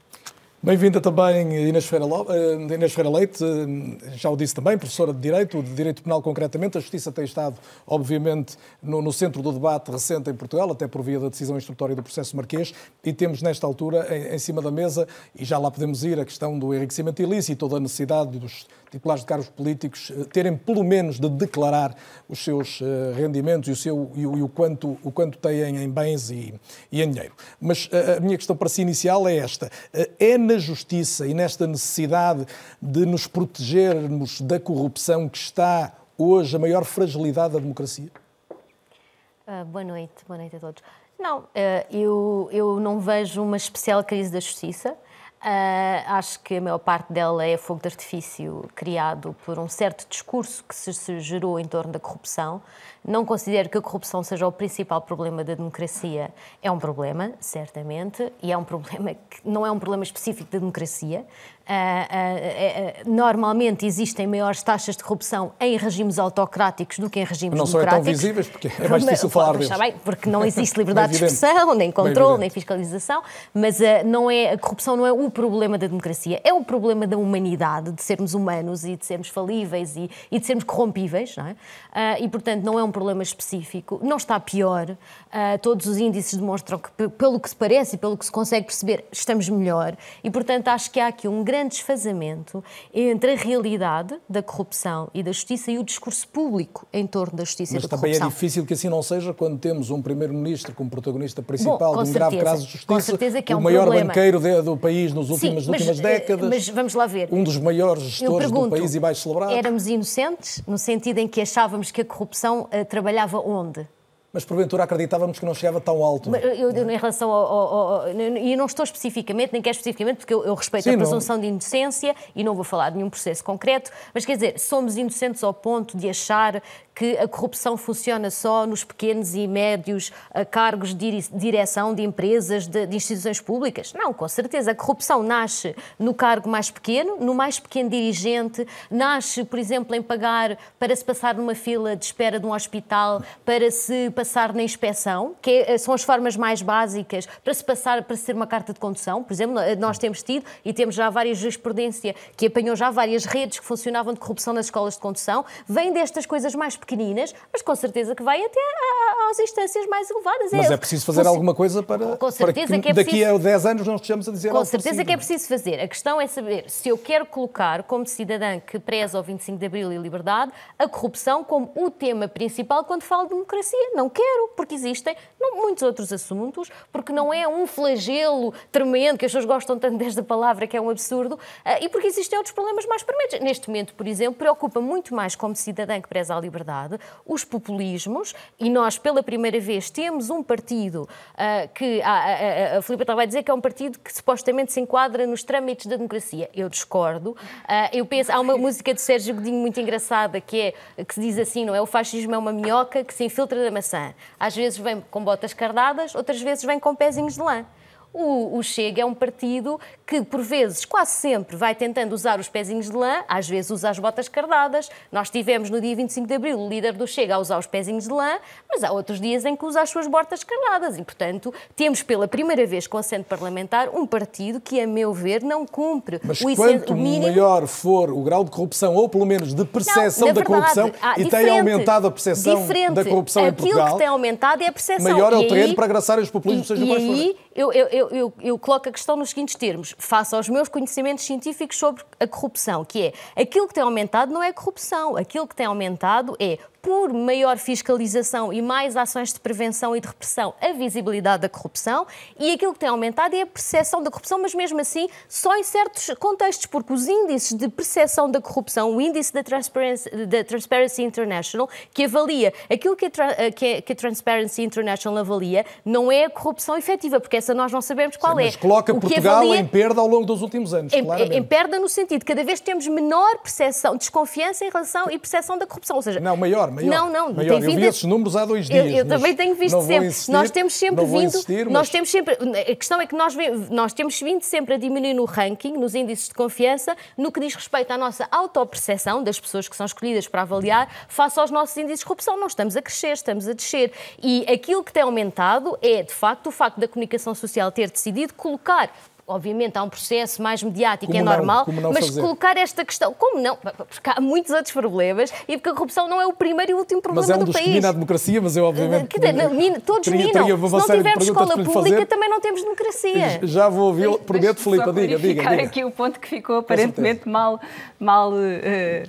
Bem-vinda também Inês Ferreira, eh, Inês Ferreira Leite, eh, já o disse também, professora de Direito, de Direito Penal concretamente. A Justiça tem estado, obviamente, no, no, centro do debate recente em Portugal, até por via da decisão instrutória do processo marquês, e temos nesta altura em, em cima da mesa, e já lá podemos ir, a questão do enriquecimento ilícito, toda a necessidade dos titulares de cargos políticos eh, terem pelo menos de declarar os seus rendimentos e o, seu, e o, e o quanto, o quanto têm em bens e, e, em dinheiro. Mas eh, a minha questão para si inicial é esta. É na justiça e nesta necessidade de nos protegermos da corrupção que está hoje a maior fragilidade da democracia? Uh, boa noite, boa noite a todos. Não, uh, eu, eu não vejo uma especial crise da justiça. Uh, acho que a maior parte dela é fogo de artifício criado por um certo discurso que se, se, gerou em torno da corrupção. Não considero que a corrupção seja o principal problema da democracia. É um problema, certamente, e é um problema que não é um problema específico da democracia. Uh, uh, normalmente existem maiores taxas de corrupção em regimes autocráticos do que em regimes não democráticos. Não são tão visíveis, porque é mais difícil falar deles. Bem, porque não existe liberdade de expressão, nem controle, nem fiscalização, mas uh, não é, a corrupção não é o problema da democracia, é o problema da humanidade, de sermos humanos e de sermos falíveis e, e de sermos corrompíveis, não é? e, portanto, não é um problema específico. Não está pior. todos os índices demonstram que, pelo que se parece e pelo que se consegue perceber, estamos melhor. E, portanto, acho que há aqui um grande desfazamento entre a realidade da corrupção e da justiça e o discurso público em torno da justiça Mas e da corrupção. Mas também é difícil que assim não seja quando temos um primeiro-ministro como protagonista principal Bom, de um grave caso de justiça, é um o maior problema. banqueiro de, do país nos últimos, Sim, mas, últimas eh, décadas. Mas vamos lá ver. Um dos maiores gestores pergunto, do país e mais celebrado. Éramos inocentes no sentido em que achávamos que a corrupção uh, trabalhava onde? Mas porventura acreditávamos que não chegava tão alto. Eu, eu, em relação ao, ao, ao, E não estou especificamente, nem quero especificamente, porque eu, eu respeito Sim, a presunção não. de inocência e não vou falar de nenhum processo concreto, mas quer dizer, somos inocentes ao ponto de achar que a corrupção funciona só nos pequenos e médios eh, cargos de direção de empresas, de, de, instituições públicas? Não, com certeza. A corrupção nasce no cargo mais pequeno, no mais pequeno dirigente, nasce, por exemplo, em pagar para se passar numa fila de espera de um hospital, para se passar na inspeção, que é, são as formas mais básicas para se passar, para ser uma carta de condução. Por exemplo, nós temos tido e temos já várias jurisprudência que apanhou já várias redes que funcionavam de corrupção nas escolas de condução. Vem destas coisas mais pequenas pequeninas, mas com certeza que vai até às instâncias mais elevadas. Mas é, é preciso fazer alguma coisa para, com certeza para que, que é preciso, daqui a 10 anos não estejamos a dizer Com certeza que é preciso fazer. A questão é saber se eu quero colocar, como cidadã que preza o 25 de Abril e liberdade, a corrupção como o tema principal quando falo de democracia. Não quero, porque existem muitos outros assuntos, porque não é um flagelo tremendo, que as pessoas gostam tanto desta palavra, que é um absurdo, eh, e porque existem outros problemas mais prementes. Neste momento, por exemplo, preocupa muito mais como cidadã que preza a liberdade os populismos, e nós, pela primeira vez, temos um partido uh, que a, a, a Filipe estava a dizer que é um partido que supostamente se enquadra nos trâmites da democracia. Eu discordo. Uh, eu penso, há uma música de Sérgio Godinho muito engraçada que é que se diz assim, não é? O fascismo é uma minhoca que se infiltra da maçã. Às vezes vem com botas cardadas, outras vezes vem com pezinhos de lã. O, o, Chega é um partido que, por vezes, quase sempre, vai tentando usar os pezinhos de lã, às vezes usa as botas cardadas. Nós tivemos no dia 25 de abril o líder do Chega a usar os pezinhos de lã, mas há outros dias em que usa as suas botas cardadas. E, portanto, temos pela primeira vez com assento parlamentar um partido que, a meu ver, não cumpre mas o quanto mínimo... maior for o grau de corrupção, ou pelo menos de percepção não, da verdade, corrupção, ah, e tem aumentado a percepção da corrupção Aquilo em Portugal... Aquilo que tem aumentado é a percepção. Maior é o terreno para agraçar os populismos, seja quais forem. Eu, eu, eu, eu, eu coloco a questão nos seguintes termos, face aos meus conhecimentos científicos sobre a corrupção, que é aquilo que tem aumentado não é corrupção, aquilo que tem aumentado é por maior fiscalização e mais ações de prevenção e de repressão, a visibilidade da corrupção e aquilo que tem aumentado é a percepção da corrupção, mas mesmo assim só em certos contextos, porque os índices de percepção da corrupção, o índice da Transparency, da Transparency International, que avalia aquilo que a, que, a, que a, Transparency International avalia, não é a corrupção efetiva, porque essa nós não sabemos qual Sim, é. Mas coloca o Portugal avalia, em perda ao longo dos últimos anos, em, claramente. Em perda no sentido cada vez temos menor percepção, desconfiança em relação e percepção da corrupção, ou seja... Não, maior maior. Não, não, maior. Tem vindo eu vi esses números há dois dias. Eu, eu também tenho visto sempre. Insistir, nós temos sempre vindo. Insistir, mas... Nós temos sempre. A questão é que nós, nós temos vindo sempre a diminuir no ranking, nos índices de confiança, no que diz respeito à nossa autoperceção das pessoas que são escolhidas para avaliar, face aos nossos índices de corrupção. Não estamos a crescer, estamos a descer. E aquilo que tem aumentado é, de facto, o facto da comunicação social ter decidido colocar obviamente há um processo mais mediático, como é normal, não, mas fazer? colocar esta questão, como não? Porque há muitos outros problemas e porque a corrupção não é o primeiro e último problema mas é um do país. Que mina a democracia, mas eu obviamente... Dizer, não, todos teria, minam. Teria Se não tivermos escola pública, também não temos democracia. Já vou ouvir, prometo, Filipe, diga, diga, diga. aqui o ponto que ficou aparentemente mal, mal uh,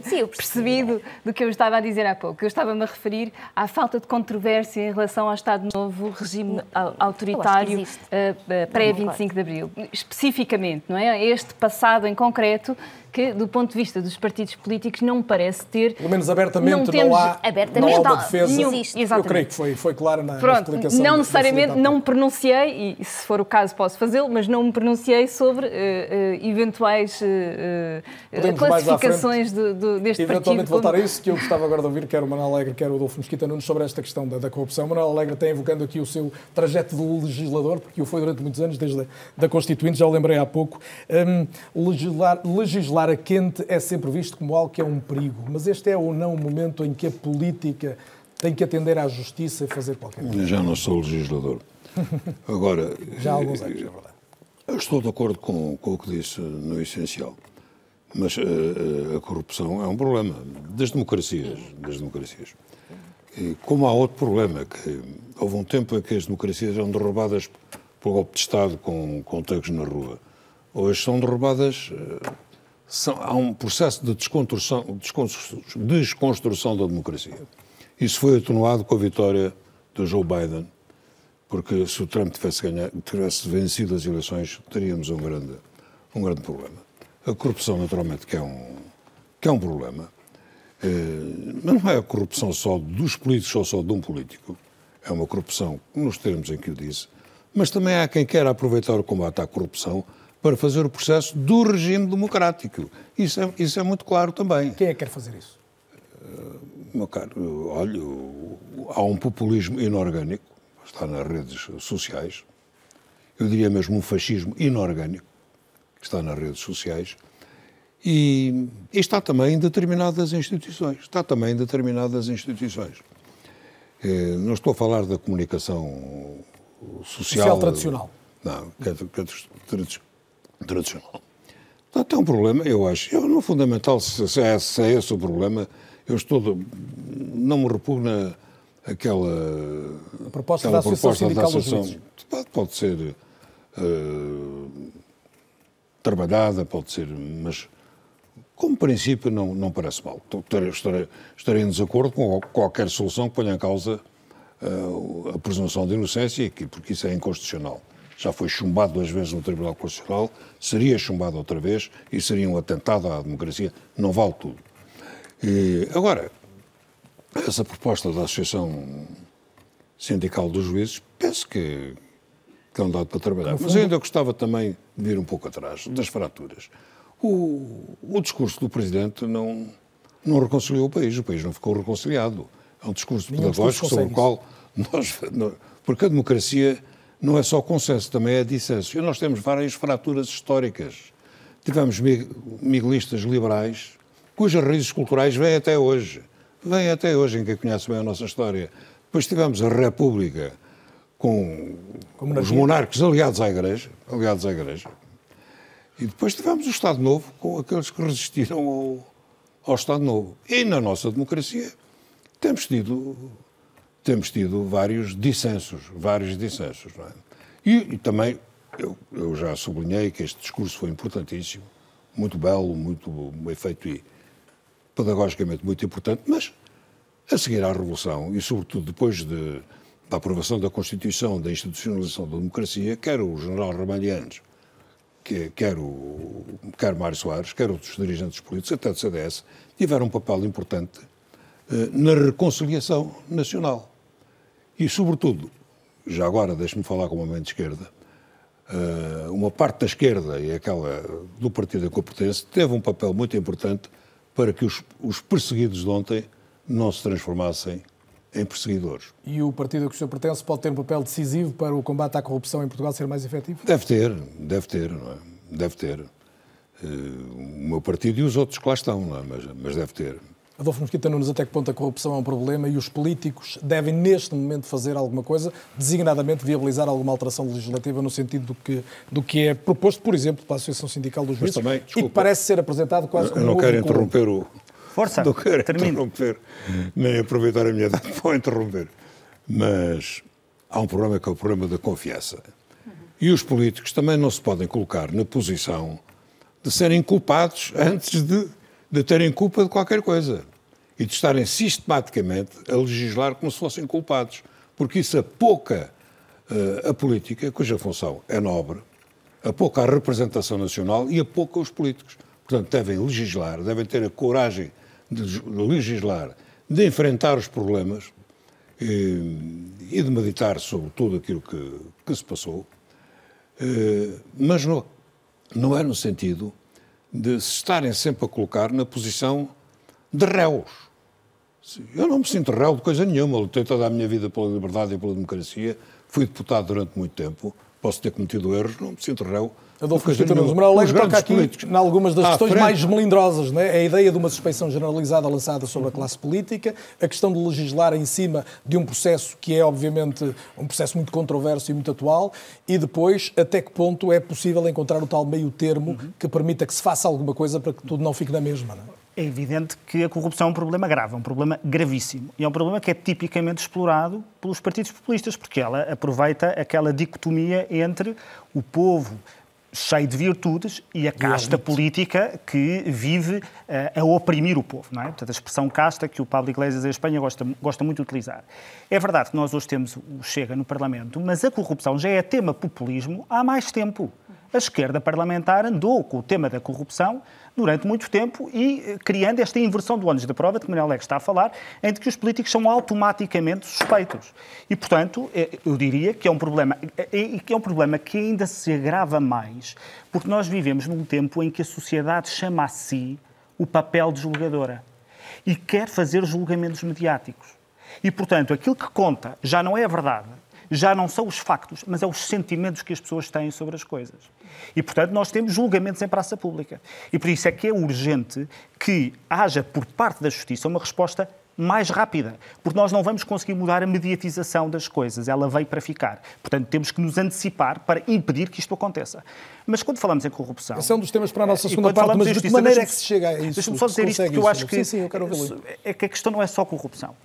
Sim, percebido do que eu estava a dizer há pouco. Eu estava-me a referir à falta de controvérsia em relação ao Estado Novo, regime autoritário uh, pré-25 de Abril. Especificamente, não é? Este passado em concreto que, do ponto de vista dos partidos políticos, não me parece ter. Pelo menos abertamente não, temos, não há, abertamente não há uma defesa. Nenhum, eu creio que foi, foi clara na, Pronto, explicação. Não necessariamente, não me pronunciei, e se for o caso posso fazê-lo, mas não me pronunciei sobre uh, uh, eventuais uh, classificações do, do, deste Eventualmente partido. voltar a isso, que eu gostava agora de ouvir, quer o Manuel Alegre, quer o Adolfo Mosquita Nunes, sobre esta questão da, da corrupção. O Manuel Alegre tem evocando aqui o seu trajeto de legislador, porque o foi durante muitos anos, desde a da Constituinte, já o lembrei há pouco. Um, legislar, legislar a quente é sempre visto como algo que é um perigo, mas este é ou não o momento em que a política tem que atender à justiça e fazer qualquer coisa? Já não sou legislador. Agora. Já há alguns anos, é verdade. Estou de acordo com, com o que disse no essencial. Mas a, eh, a, corrupção é um problema das democracias. Das democracias. E como há outro problema, que houve um tempo em que as democracias eram derrubadas por golpe de Estado com, com tanques na rua. Hoje são derrubadas eh, são, há um processo de desconstrução, desconstrução da democracia. Isso foi atenuado com a vitória do Joe Biden, porque se o Trump tivesse, ganhado, tivesse vencido as eleições, teríamos um grande, um grande problema. A corrupção, naturalmente, que é um, que é um problema, é, mas não é a corrupção só dos políticos ou só de um político. É uma corrupção, nos termos em que eu disse, mas também há quem queira aproveitar o combate à corrupção para fazer o processo do regime democrático. Isso é, isso é muito claro também. Quem é que quer fazer isso? Uh, meu caro, olha, há um populismo inorgânico, está nas redes sociais, eu diria mesmo um fascismo inorgânico, que está nas redes sociais, e, e está também em determinadas instituições. Está também em determinadas instituições. Eh, não estou a falar da comunicação social. Social tradicional. Não, que é, que é tradicional. Portanto, é um problema, eu acho. Eu, no fundamental, se é, se é esse o problema, eu estou. Não me repugna aquela a proposta aquela da Associação Sindical dos Juízes. Pode, pode ser uh, trabalhada, pode ser, mas como princípio não, não parece mal. Estarei, estarei em desacordo com qualquer solução que ponha em causa uh, a presunção de inocência, porque isso é inconstitucional. Já foi chumbado duas vezes no Tribunal Constitucional, seria chumbado outra vez e seria um atentado à democracia. Não vale tudo. E, agora, essa proposta da Associação Sindical dos Juízes, penso que, que é um dado para trabalhar. Mas ainda gostava também de vir um pouco atrás, das fraturas. O, o discurso do Presidente não, não reconciliou o país, o país não ficou reconciliado. É um discurso pedagógico sobre o qual nós. Porque a democracia não é só consenso, também é dissenso. E nós temos várias fraturas históricas. Tivemos miguelistas liberais, cujas raízes culturais vêm até hoje. Vêm até hoje, em quem conhece bem a nossa história. Depois tivemos a República com os monarcas aliados à Igreja, aliados à Igreja. E depois tivemos o Estado Novo com aqueles que resistiram ao, ao Estado Novo. E na nossa democracia temos tido, temos tido vários dissensos, vários dissensos. É? E, e, também, eu, eu, já sublinhei que este discurso foi importantíssimo, muito belo, muito bem feito e pedagogicamente muito importante, mas a seguir à Revolução e, sobretudo, depois de, da aprovação da Constituição, da institucionalização da democracia, quer o general Ramalhianes, que, quer, o, quer Mário Soares, quer outros dirigentes políticos, até do CDS, tiveram um papel importante eh, na reconciliação nacional. E, sobretudo, já agora deixe-me falar com uma mãe de esquerda, eh, uma parte da esquerda e aquela do partido a que eu pertenço teve um papel muito importante para que os, os perseguidos de ontem não se transformassem em perseguidores. E o partido a que o senhor pertence pode ter um papel decisivo para o combate à corrupção em Portugal ser mais efetivo? Deve ter, deve ter, não é? Deve ter. Uh, o meu partido e os outros que lá estão, não é? mas, mas deve ter. Adolfo Mosquita Nunes, até que ponto a corrupção é um problema e os políticos devem, neste momento, fazer alguma coisa, designadamente viabilizar alguma alteração legislativa no sentido do que, do que é proposto, por exemplo, pela Associação Sindical dos Juízes, também, desculpa, e que parece ser apresentado quase como Eu não quero interromper o, Força, não quero termine. interromper, nem aproveitar a minha idade para interromper. Mas há um problema que é o problema da confiança. E os políticos também não se podem colocar na posição de serem culpados antes de, de terem culpa de qualquer coisa. E de estarem sistematicamente a legislar como se fossem culpados. Porque isso apouca uh, a política, cuja função é nobre, apouca a representação nacional e apouca os políticos. Portanto, devem legislar, devem ter a coragem de legislar, de enfrentar os problemas e, eh, e de meditar sobre tudo aquilo que, que se passou, eh, mas não, não é no sentido de se estarem sempre a colocar na posição de réus. Eu não me sinto réu de coisa nenhuma, lutei toda a minha vida pela liberdade e pela democracia, fui deputado durante muito tempo, posso ter cometido erros, não me sinto réu Adolfo Coutinho Nunes Moral Alegre toca aqui em algumas das questões frente. mais melindrosas, né? a ideia de uma suspeição generalizada lançada sobre a classe política, a questão de legislar em cima de um processo que é, obviamente, um processo muito controverso e muito atual, e depois, até que ponto é possível encontrar o tal meio termo uhum. que permita que se faça alguma coisa para que tudo não fique na mesma. Não é? é evidente que a corrupção é um problema grave, é um problema gravíssimo. E é um problema que é tipicamente explorado pelos partidos populistas, porque ela aproveita aquela dicotomia entre o povo cheio de virtudes e a casta política que vive uh, a oprimir o povo, não é? Portanto, a expressão casta que o Pablo Iglesias em Espanha gosta, gosta muito de utilizar. É verdade que nós hoje temos o Chega no Parlamento, mas a corrupção já é tema populismo há mais tempo. A esquerda parlamentar andou com o tema da corrupção durante muito tempo e eh, criando esta inversão do ônus da prova, de que Manuel Leque está a falar, em que os políticos são automaticamente suspeitos. E, portanto, eh, eu diria que é um problema, e que é um problema que ainda se agrava mais, porque nós vivemos num tempo em que a sociedade chama a si o papel de julgadora e quer fazer julgamentos mediáticos. E, portanto, aquilo que conta já não é a verdade, já não são os factos, mas é os sentimentos que as pessoas têm sobre as coisas. E, portanto, nós temos julgamentos em praça pública. E por isso é que é urgente que haja, por parte da Justiça, uma resposta mais rápida, porque nós não vamos conseguir mudar a mediatização das coisas, ela veio para ficar. Portanto, temos que nos antecipar para impedir que isto aconteça. Mas quando falamos em corrupção. Esse é um dos temas para a nossa segunda parte, mas de que maneira é que se chega a isso? Deixa-me só dizer isto, porque eu acho que, sim, sim, eu quero é que a questão não é só corrupção.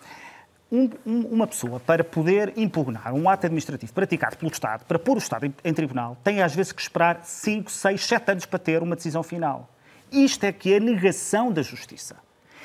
Um, um, uma pessoa, para poder impugnar um ato administrativo praticado pelo Estado, para pôr o Estado em, em tribunal, tem às vezes que esperar 5, 6, 7 anos para ter uma decisão final. Isto é que é a negação da justiça.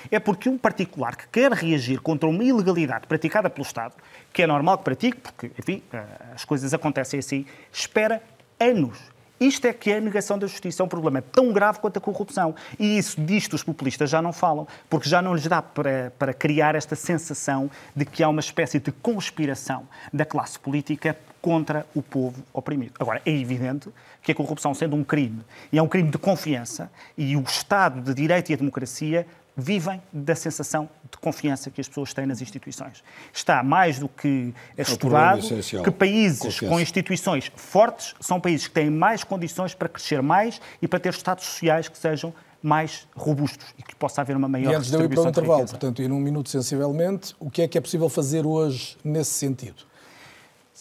É porque um particular que quer reagir contra uma ilegalidade praticada pelo Estado, que é normal que pratique, porque, enfim, eh, as coisas acontecem assim, espera anos isto é que é a negação da justiça. É um problema tão grave quanto a corrupção. E isso, disto, os populistas já não falam, porque já não lhes dá para, para criar esta sensação de que há uma espécie de conspiração da classe política contra o povo oprimido. Agora, é evidente que a corrupção, sendo um crime, e é um crime de confiança, e o Estado de Direito e a democracia vivem da sensação de confiança que as pessoas têm nas instituições. Está mais do que é estudado que países confiança. com instituições fortes são países que têm mais condições para crescer mais e para ter estados sociais que sejam mais robustos e que possa haver uma maior e antes de eu ir para o intervalo, portanto, e num minuto sensivelmente, o que é que é possível fazer hoje nesse sentido?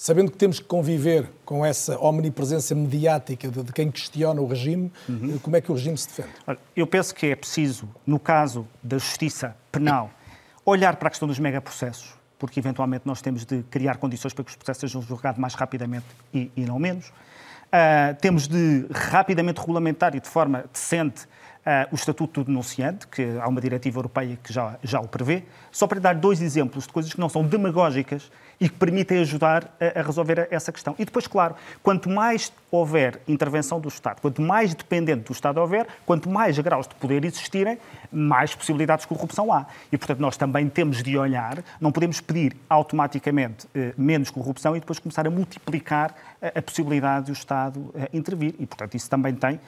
Sabendo que temos que conviver com essa omnipresença mediática de, de quem questiona o regime, uhum. como é que o regime se defende? Eu penso que é preciso, no caso da justiça penal, olhar para a questão dos megaprocessos, porque eventualmente nós temos de criar condições para que os processos sejam julgados mais rapidamente e, e não menos. Uh, temos de rapidamente regulamentar e de forma decente o Estatuto do Denunciante, que há uma diretiva europeia que já, já o prevê, só para dar dois exemplos de coisas que não são demagógicas e que permitem ajudar a, a, resolver essa questão. E depois, claro, quanto mais houver intervenção do Estado, quanto mais dependente do Estado houver, quanto mais graus de poder existirem, mais possibilidades de corrupção há. E, portanto, nós também temos de olhar, não podemos pedir automaticamente eh, menos corrupção e depois começar a multiplicar a, a possibilidade do Estado eh, intervir. E, portanto, isso também tem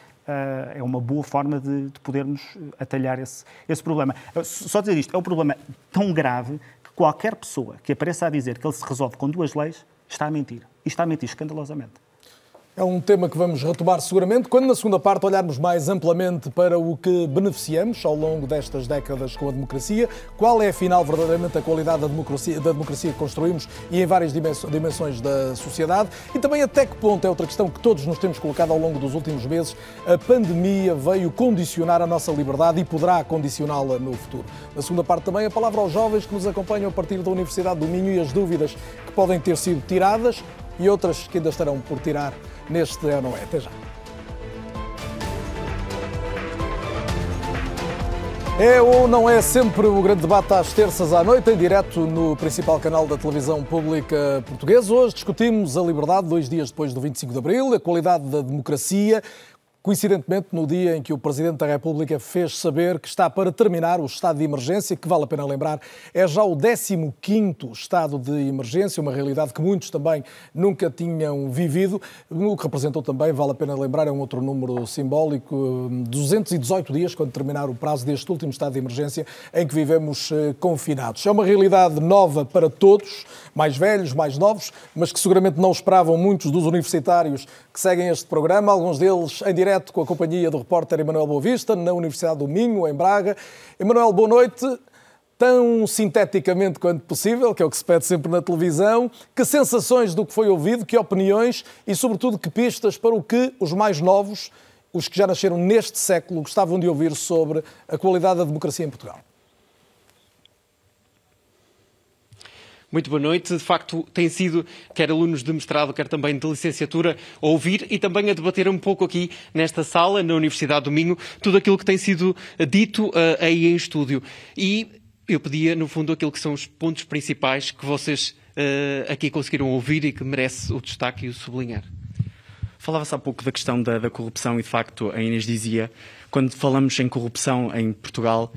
é uma boa forma de, de podermos atalhar esse, esse problema. Só dizer isto, é um problema tão grave qualquer pessoa que apareça a dizer que ele se resolve com duas leis está a mentir. E está a mentir escandalosamente. É um tema que vamos retomar seguramente quando, na segunda parte, olharmos mais amplamente para o que beneficiamos ao longo destas décadas com a democracia, qual é, afinal, verdadeiramente a qualidade da democracia, da democracia que construímos e em várias dimensões da sociedade, e também até que ponto é outra questão que todos nos temos colocado ao longo dos últimos meses, a pandemia veio condicionar a nossa liberdade e poderá condicioná-la no futuro. Na segunda parte, também, a palavra aos jovens que nos acompanham a partir da Universidade do Minho e as dúvidas que podem ter sido tiradas e outras que ainda estarão por tirar neste Não É. Até já. É ou não é sempre o grande debate às terças à noite, em direto no principal canal da televisão pública portuguesa. Hoje discutimos a liberdade, dois dias depois do 25 de Abril, a qualidade da democracia, coincidentemente no dia em que o Presidente da República fez saber que está para terminar o estado de emergência, que vale a pena lembrar, é já o 15º estado de emergência, uma realidade que muitos também nunca tinham vivido, o que representou também, vale a pena lembrar, é um outro número simbólico, 218 dias, quando terminar o prazo deste último estado de emergência em que vivemos eh, confinados. É uma realidade nova para todos, mais velhos, mais novos, mas que seguramente não esperavam muitos dos universitários que seguem este programa, alguns deles em direto direto com a companhia do repórter Emanuel Boavista, na Universidade do Minho, em Braga. Emanuel, boa noite. Tão sinteticamente quanto possível, que é o que se pede sempre na televisão, que sensações do que foi ouvido, que opiniões e, sobretudo, que pistas para o que os mais novos, os que já nasceram neste século, gostavam de ouvir sobre a qualidade da democracia em Portugal. Muito boa noite. De facto, tem sido, quer alunos de mestrado, quer também de licenciatura, a ouvir e também a debater um pouco aqui nesta sala, na Universidade do Minho, tudo aquilo que tem sido dito uh, aí em estúdio. E eu pedia, no fundo, aquilo que são os pontos principais que vocês uh, aqui conseguiram ouvir e que merece o destaque e o sublinhar. Falava-se há pouco da questão da, da, corrupção e, de facto, a Inês dizia, quando falamos em corrupção em Portugal,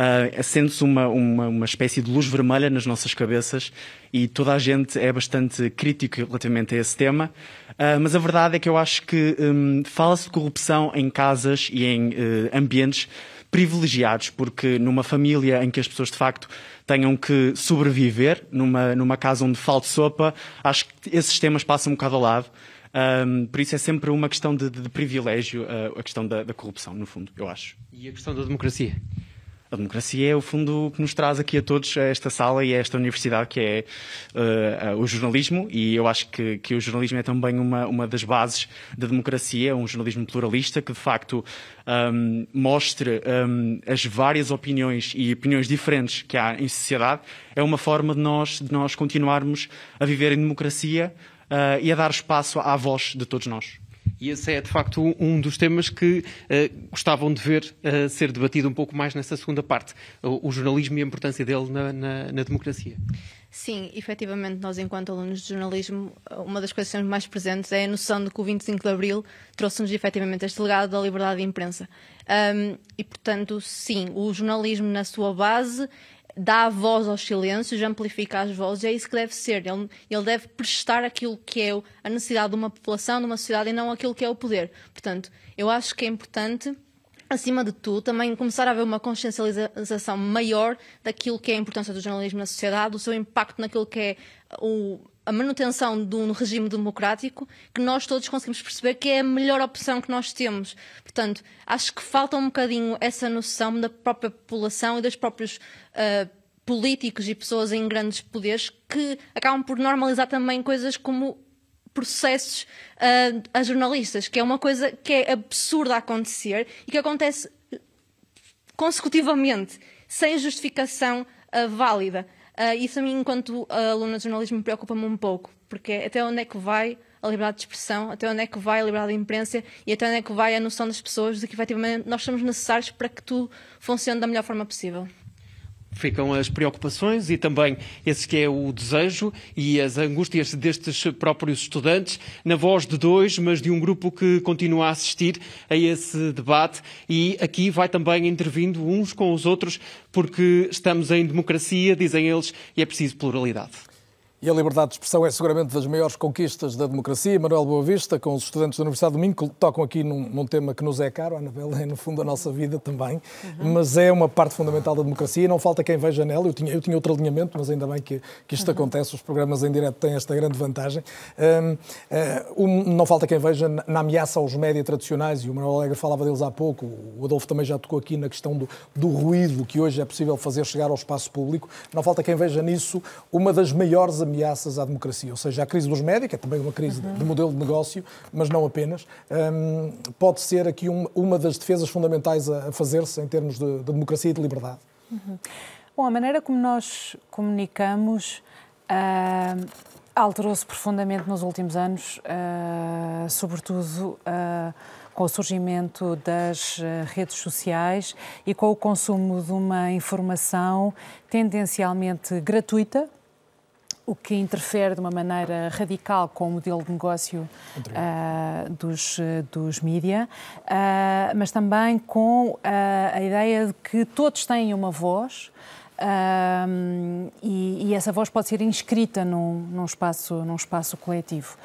uh, acende-se uma, uma, uma, espécie de luz vermelha nas nossas cabeças e toda a gente é bastante crítico relativamente a esse tema. Uh, mas a verdade é que eu acho que um, fala-se de corrupção em casas e em uh, ambientes privilegiados, porque numa família em que as pessoas de facto tenham que sobreviver, numa, numa casa onde falta sopa, acho que esses temas passam um bocado ao lado. Um, por isso é sempre uma questão de, de privilégio uh, a questão da, da corrupção, no fundo, eu acho. E a questão da democracia? A democracia é o fundo que nos traz aqui a todos a esta sala e a esta universidade que é uh, o jornalismo e eu acho que, que, o jornalismo é também uma, uma das bases da democracia, um jornalismo pluralista que de facto um, mostre um, as várias opiniões e opiniões diferentes que há em sociedade. É uma forma de nós, de nós continuarmos a viver em democracia uh, e a dar espaço à voz de todos nós. E esse é, de facto, um dos temas que uh, gostavam de ver uh, ser debatido um pouco mais nessa segunda parte, o, o jornalismo e a importância dele na, na, na, democracia. Sim, efetivamente, nós, enquanto alunos de jornalismo, uma das coisas que temos mais presentes é a noção de que o 25 de Abril trouxe-nos efetivamente este legado da liberdade de imprensa. Um, e, portanto, sim, o jornalismo, na sua base, dá voz aos silêncios, amplifica as vozes, é isso que deve ser. Ele, ele deve prestar aquilo que é a necessidade de uma população, de uma sociedade e não aquilo que é o poder. Portanto, eu acho que é importante acima de tudo, também começar a haver uma consciencialização maior daquilo que é a importância do jornalismo na sociedade, do seu impacto naquilo que é o, a manutenção de um regime democrático, que nós todos conseguimos perceber que é a melhor opção que nós temos. Portanto, acho que falta um bocadinho essa noção da própria população e dos próprios uh, políticos e pessoas em grandes poderes que acabam por normalizar também coisas como processos uh, a jornalistas, que é uma coisa que é absurda a acontecer e que acontece consecutivamente, sem justificação uh, válida. Uh, isso a mim, enquanto aluna de jornalismo, me preocupa-me um pouco, porque até onde é que vai a liberdade de expressão, até onde é que vai a liberdade de imprensa e até onde é que vai a noção das pessoas de que efetivamente nós somos necessários para que tudo funcione da melhor forma possível ficam as preocupações e também esse que é o desejo e as angústias destes próprios estudantes, na voz de dois, mas de um grupo que continua a assistir a esse debate e aqui vai também intervindo uns com os outros, porque estamos em democracia, dizem eles, e é preciso pluralidade. E a liberdade de expressão é seguramente das maiores conquistas da democracia. Manuel Boavista, com os estudantes da Universidade do Minho, que tocam aqui num, num tema que nos é caro, a Anabela é no fundo a nossa vida também, uhum. mas é uma parte fundamental da democracia. Não falta quem veja nela. Eu tinha, eu tinha outro alinhamento, mas ainda bem que, que isto uhum. acontece. Os programas em direto têm esta grande vantagem. Um, um, não falta quem veja na, na ameaça aos médias tradicionais, e o Manuel Alegre falava deles há pouco. O Adolfo também já tocou aqui na questão do, do ruído que hoje é possível fazer chegar ao espaço público. Não falta quem veja nisso uma das maiores ameaças à democracia democracia. Ou seja, a crise dos médicos, é também uma crise uhum. de modelo de negócio, mas não apenas, um, pode ser aqui um, uma das defesas fundamentais a, a fazer-se em termos de, de, democracia e de liberdade. Uhum. Bom, a maneira como nós comunicamos uh, alterou-se profundamente nos últimos anos, uh, sobretudo. Uh, com o surgimento das redes sociais e com o consumo de uma informação tendencialmente gratuita, o que interfere de uma maneira radical com o modelo de negócio uh, dos, dos mídia, uh, mas também com uh, a ideia de que todos têm uma voz. E, e, essa voz pode ser inscrita num, num, espaço, num espaço coletivo.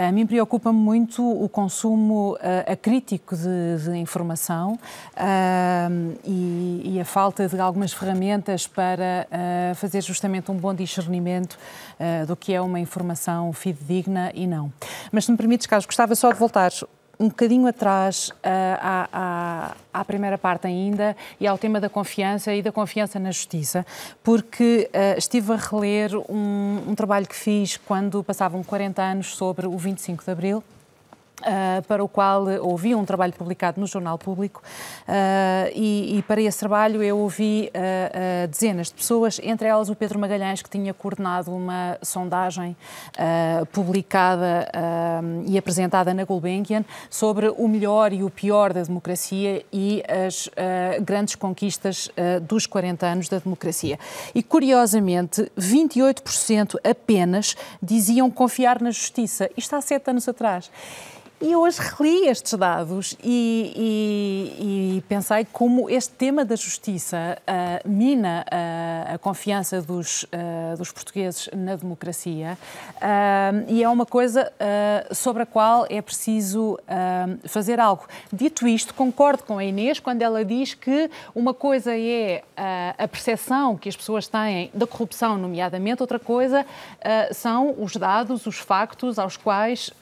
A mim preocupa-me muito o consumo uh, acrítico de, de informação uh, e, e, a falta de algumas ferramentas para uh, fazer justamente um bom discernimento do que é uma informação fidedigna e não. Mas se me permites, Carlos, gostava só de voltar um bocadinho atrás uh, à, à, à, primeira parte ainda e ao tema da confiança e da confiança na justiça, porque uh, estive a reler um, um trabalho que fiz quando passavam 40 anos sobre o 25 de Abril Uh, para o qual ouvi um trabalho publicado no Jornal Público uh, e, e, para esse trabalho eu ouvi uh, dezenas de pessoas, entre elas o Pedro Magalhães, que tinha coordenado uma sondagem publicada e apresentada na Gulbenkian sobre o melhor e o pior da democracia e as grandes conquistas dos 40 anos da democracia. E curiosamente, 28% apenas diziam confiar na justiça. Isto há sete anos atrás. E hoje reli estes dados e, e, e, pensei como este tema da justiça uh, mina uh, a confiança dos, uh, dos portugueses na democracia e é uma coisa sobre a qual é preciso fazer algo. Dito isto, concordo com a Inês quando ela diz que uma coisa é a percepção que as pessoas têm da corrupção, nomeadamente, outra coisa são os dados, os factos aos quais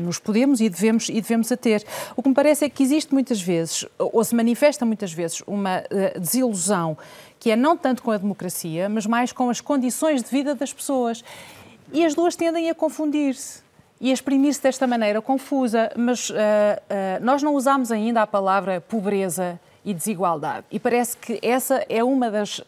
nos podemos e devemos, e devemos a ter. O que me parece é que existe muitas vezes, ou se manifesta muitas vezes, uma desilusão que é não tanto com a democracia, mas mais com as condições de vida das pessoas. E as duas tendem a confundir-se e a exprimir-se desta maneira confusa, mas uh, uh, nós não usamos ainda a palavra pobreza e desigualdade. E parece que essa é uma das uh, uh,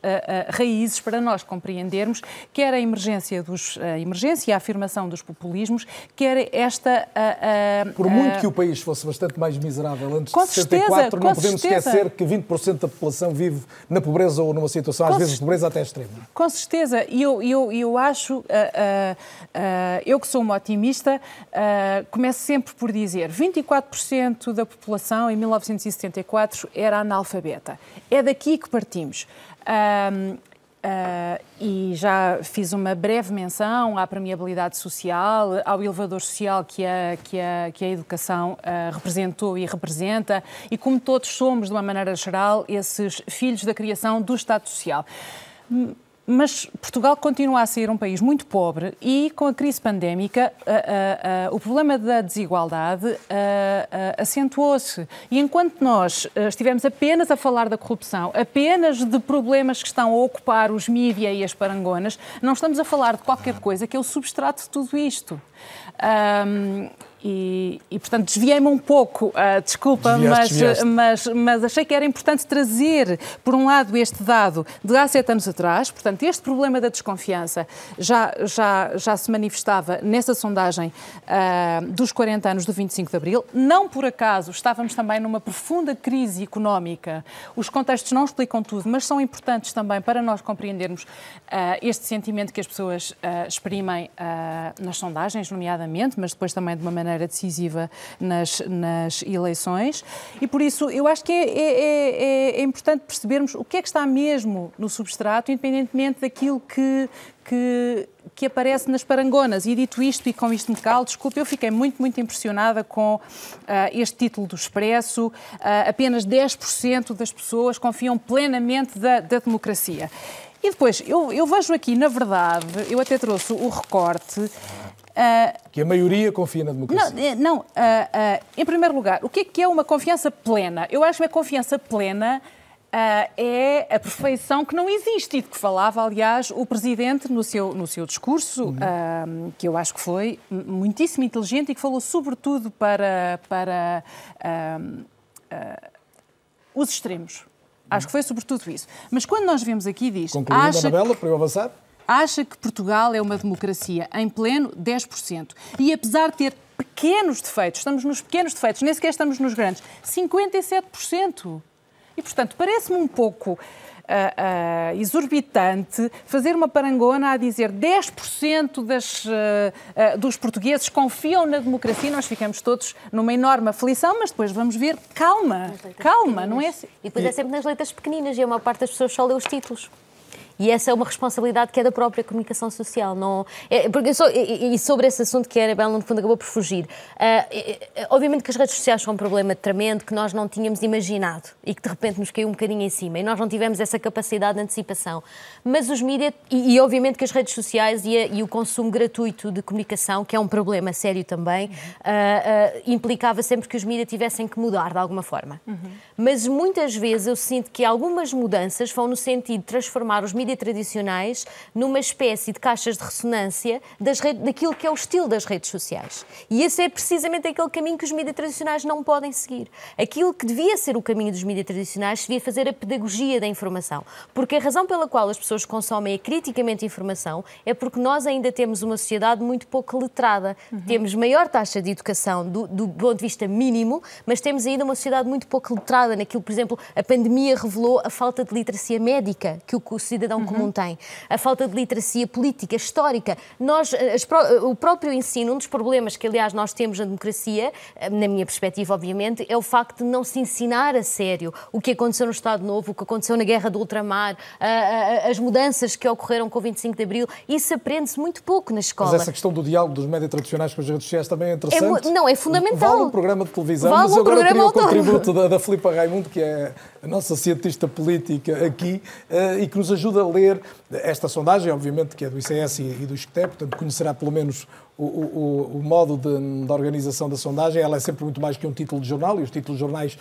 raízes para nós compreendermos quer a emergência dos a emergência, a afirmação dos populismos, quer esta uh, por muito que o país fosse bastante mais miserável antes de 64, certeza, não podemos certeza. esquecer que 20% da população vive na pobreza ou numa situação às com vezes de pobreza até extrema. Com certeza. E eu, eu, eu acho, eu que sou uma otimista, começo sempre por dizer 24% da população em 1974 era analfabeta. É daqui que partimos. Um, Uh, e já fiz uma breve menção à permeabilidade social, ao elevador social que a, que a, que a educação uh, representou e representa, e como todos somos, de uma maneira geral, esses filhos da criação do Estado Social. Mas Portugal continua a ser um país muito pobre e, com a crise pandémica, o problema da desigualdade acentuou-se. E enquanto nós estivemos apenas a falar da corrupção, apenas de problemas que estão a ocupar os mídia e as parangonas, não estamos a falar de qualquer coisa que é o substrato de tudo isto. Um, e, e, portanto, desviei-me um pouco, uh, desculpa, mas, mas, mas, achei que era importante trazer, por um lado, este dado de há sete anos atrás. Portanto, este problema da desconfiança já, já, já se manifestava nessa sondagem uh, dos 40 anos do 25 de Abril. Não por acaso estávamos também numa profunda crise económica. Os contextos não explicam tudo, mas são importantes também para nós compreendermos uh, este sentimento que as pessoas exprimem nas sondagens, nomeadamente, mas depois também de uma maneira maneira decisiva nas, nas eleições. E por isso eu acho que é, é, é, é importante percebermos o que é que está mesmo no substrato, independentemente daquilo que, que, que, aparece nas parangonas. E dito isto, e com isto me calo, desculpe, eu fiquei muito, muito impressionada com uh, este título do Expresso. Uh, apenas 10% das pessoas confiam plenamente da, da democracia. E depois, eu, eu, vejo aqui, na verdade, eu até trouxe o recorte Uh, que a maioria confia na democracia. Não, eh, não uh, uh, em primeiro lugar, o que é, que é uma confiança plena? Eu acho que uma confiança plena é a perfeição que não existe e de que falava, aliás, o Presidente no seu, no seu discurso, uhum. que eu acho que foi muitíssimo inteligente e que falou sobretudo para, para os extremos. Acho que foi sobretudo isso. Mas quando nós vemos aqui diz... Concluindo, acha Anabela, para eu avançar? Acha que Portugal é uma democracia em pleno 10%. E apesar de ter pequenos defeitos, estamos nos pequenos defeitos, nem sequer estamos nos grandes, 57%. E, portanto, parece-me um pouco uh, uh, exorbitante fazer uma parangona a dizer 10% das, uh, dos portugueses confiam na democracia, nós ficamos todos numa enorme aflição, mas depois vamos ver, calma, calma, não é assim. E depois é sempre nas letras pequeninas e a maior parte das pessoas só lê os títulos. E essa é uma responsabilidade que é da própria comunicação social. Não, é, porque sou, e, e, sobre esse assunto que a Anabela, no fundo, acabou por fugir. Uh, obviamente que as redes sociais são um problema tremendo que nós não tínhamos imaginado e que de repente nos caiu um bocadinho em cima e nós não tivemos essa capacidade de antecipação. Mas os mídias, e, e, obviamente que as redes sociais e, a, e, o consumo gratuito de comunicação, que é um problema sério também, uh, uh, implicava sempre que os mídias tivessem que mudar de alguma forma. Uhum. Mas muitas vezes eu sinto que algumas mudanças vão no sentido de transformar os mídias mídia tradicionais numa espécie de caixas de ressonância das redes, daquilo que é o estilo das redes sociais. E esse é precisamente aquele caminho que os mídias tradicionais não podem seguir. Aquilo que devia ser o caminho dos mídias tradicionais devia fazer a pedagogia da informação. Porque a razão pela qual as pessoas consomem criticamente informação é porque nós ainda temos uma sociedade muito pouco letrada. Uhum. Temos maior taxa de educação do, do ponto de vista mínimo, mas temos ainda uma sociedade muito pouco letrada naquilo, por exemplo, a pandemia revelou a falta de literacia médica que o cidadão uhum. comum tem, a falta de literacia política, histórica. Nós, eh, as, o próprio ensino, um dos problemas que, aliás, nós temos na democracia, eh, na minha perspectiva, obviamente, é o facto de não se ensinar a sério o que aconteceu no Estado Novo, o que aconteceu na Guerra do Ultramar, as mudanças que ocorreram com o 25 de Abril. Isso aprende-se muito pouco na escola. Mas essa questão do diálogo dos médias tradicionais com as redes sociais também é interessante. É, não, é fundamental. Vale um programa de televisão, vale mas um agora eu queria o contributo da, da Filipe Raimundo, que é a nossa cientista política aqui, e que nos ajuda a ler esta sondagem, obviamente que é do ICS e do ISCTE, portanto conhecerá pelo menos o, o, o modo de, de, organização da sondagem. Ela é sempre muito mais que um título de jornal, e os títulos de jornais,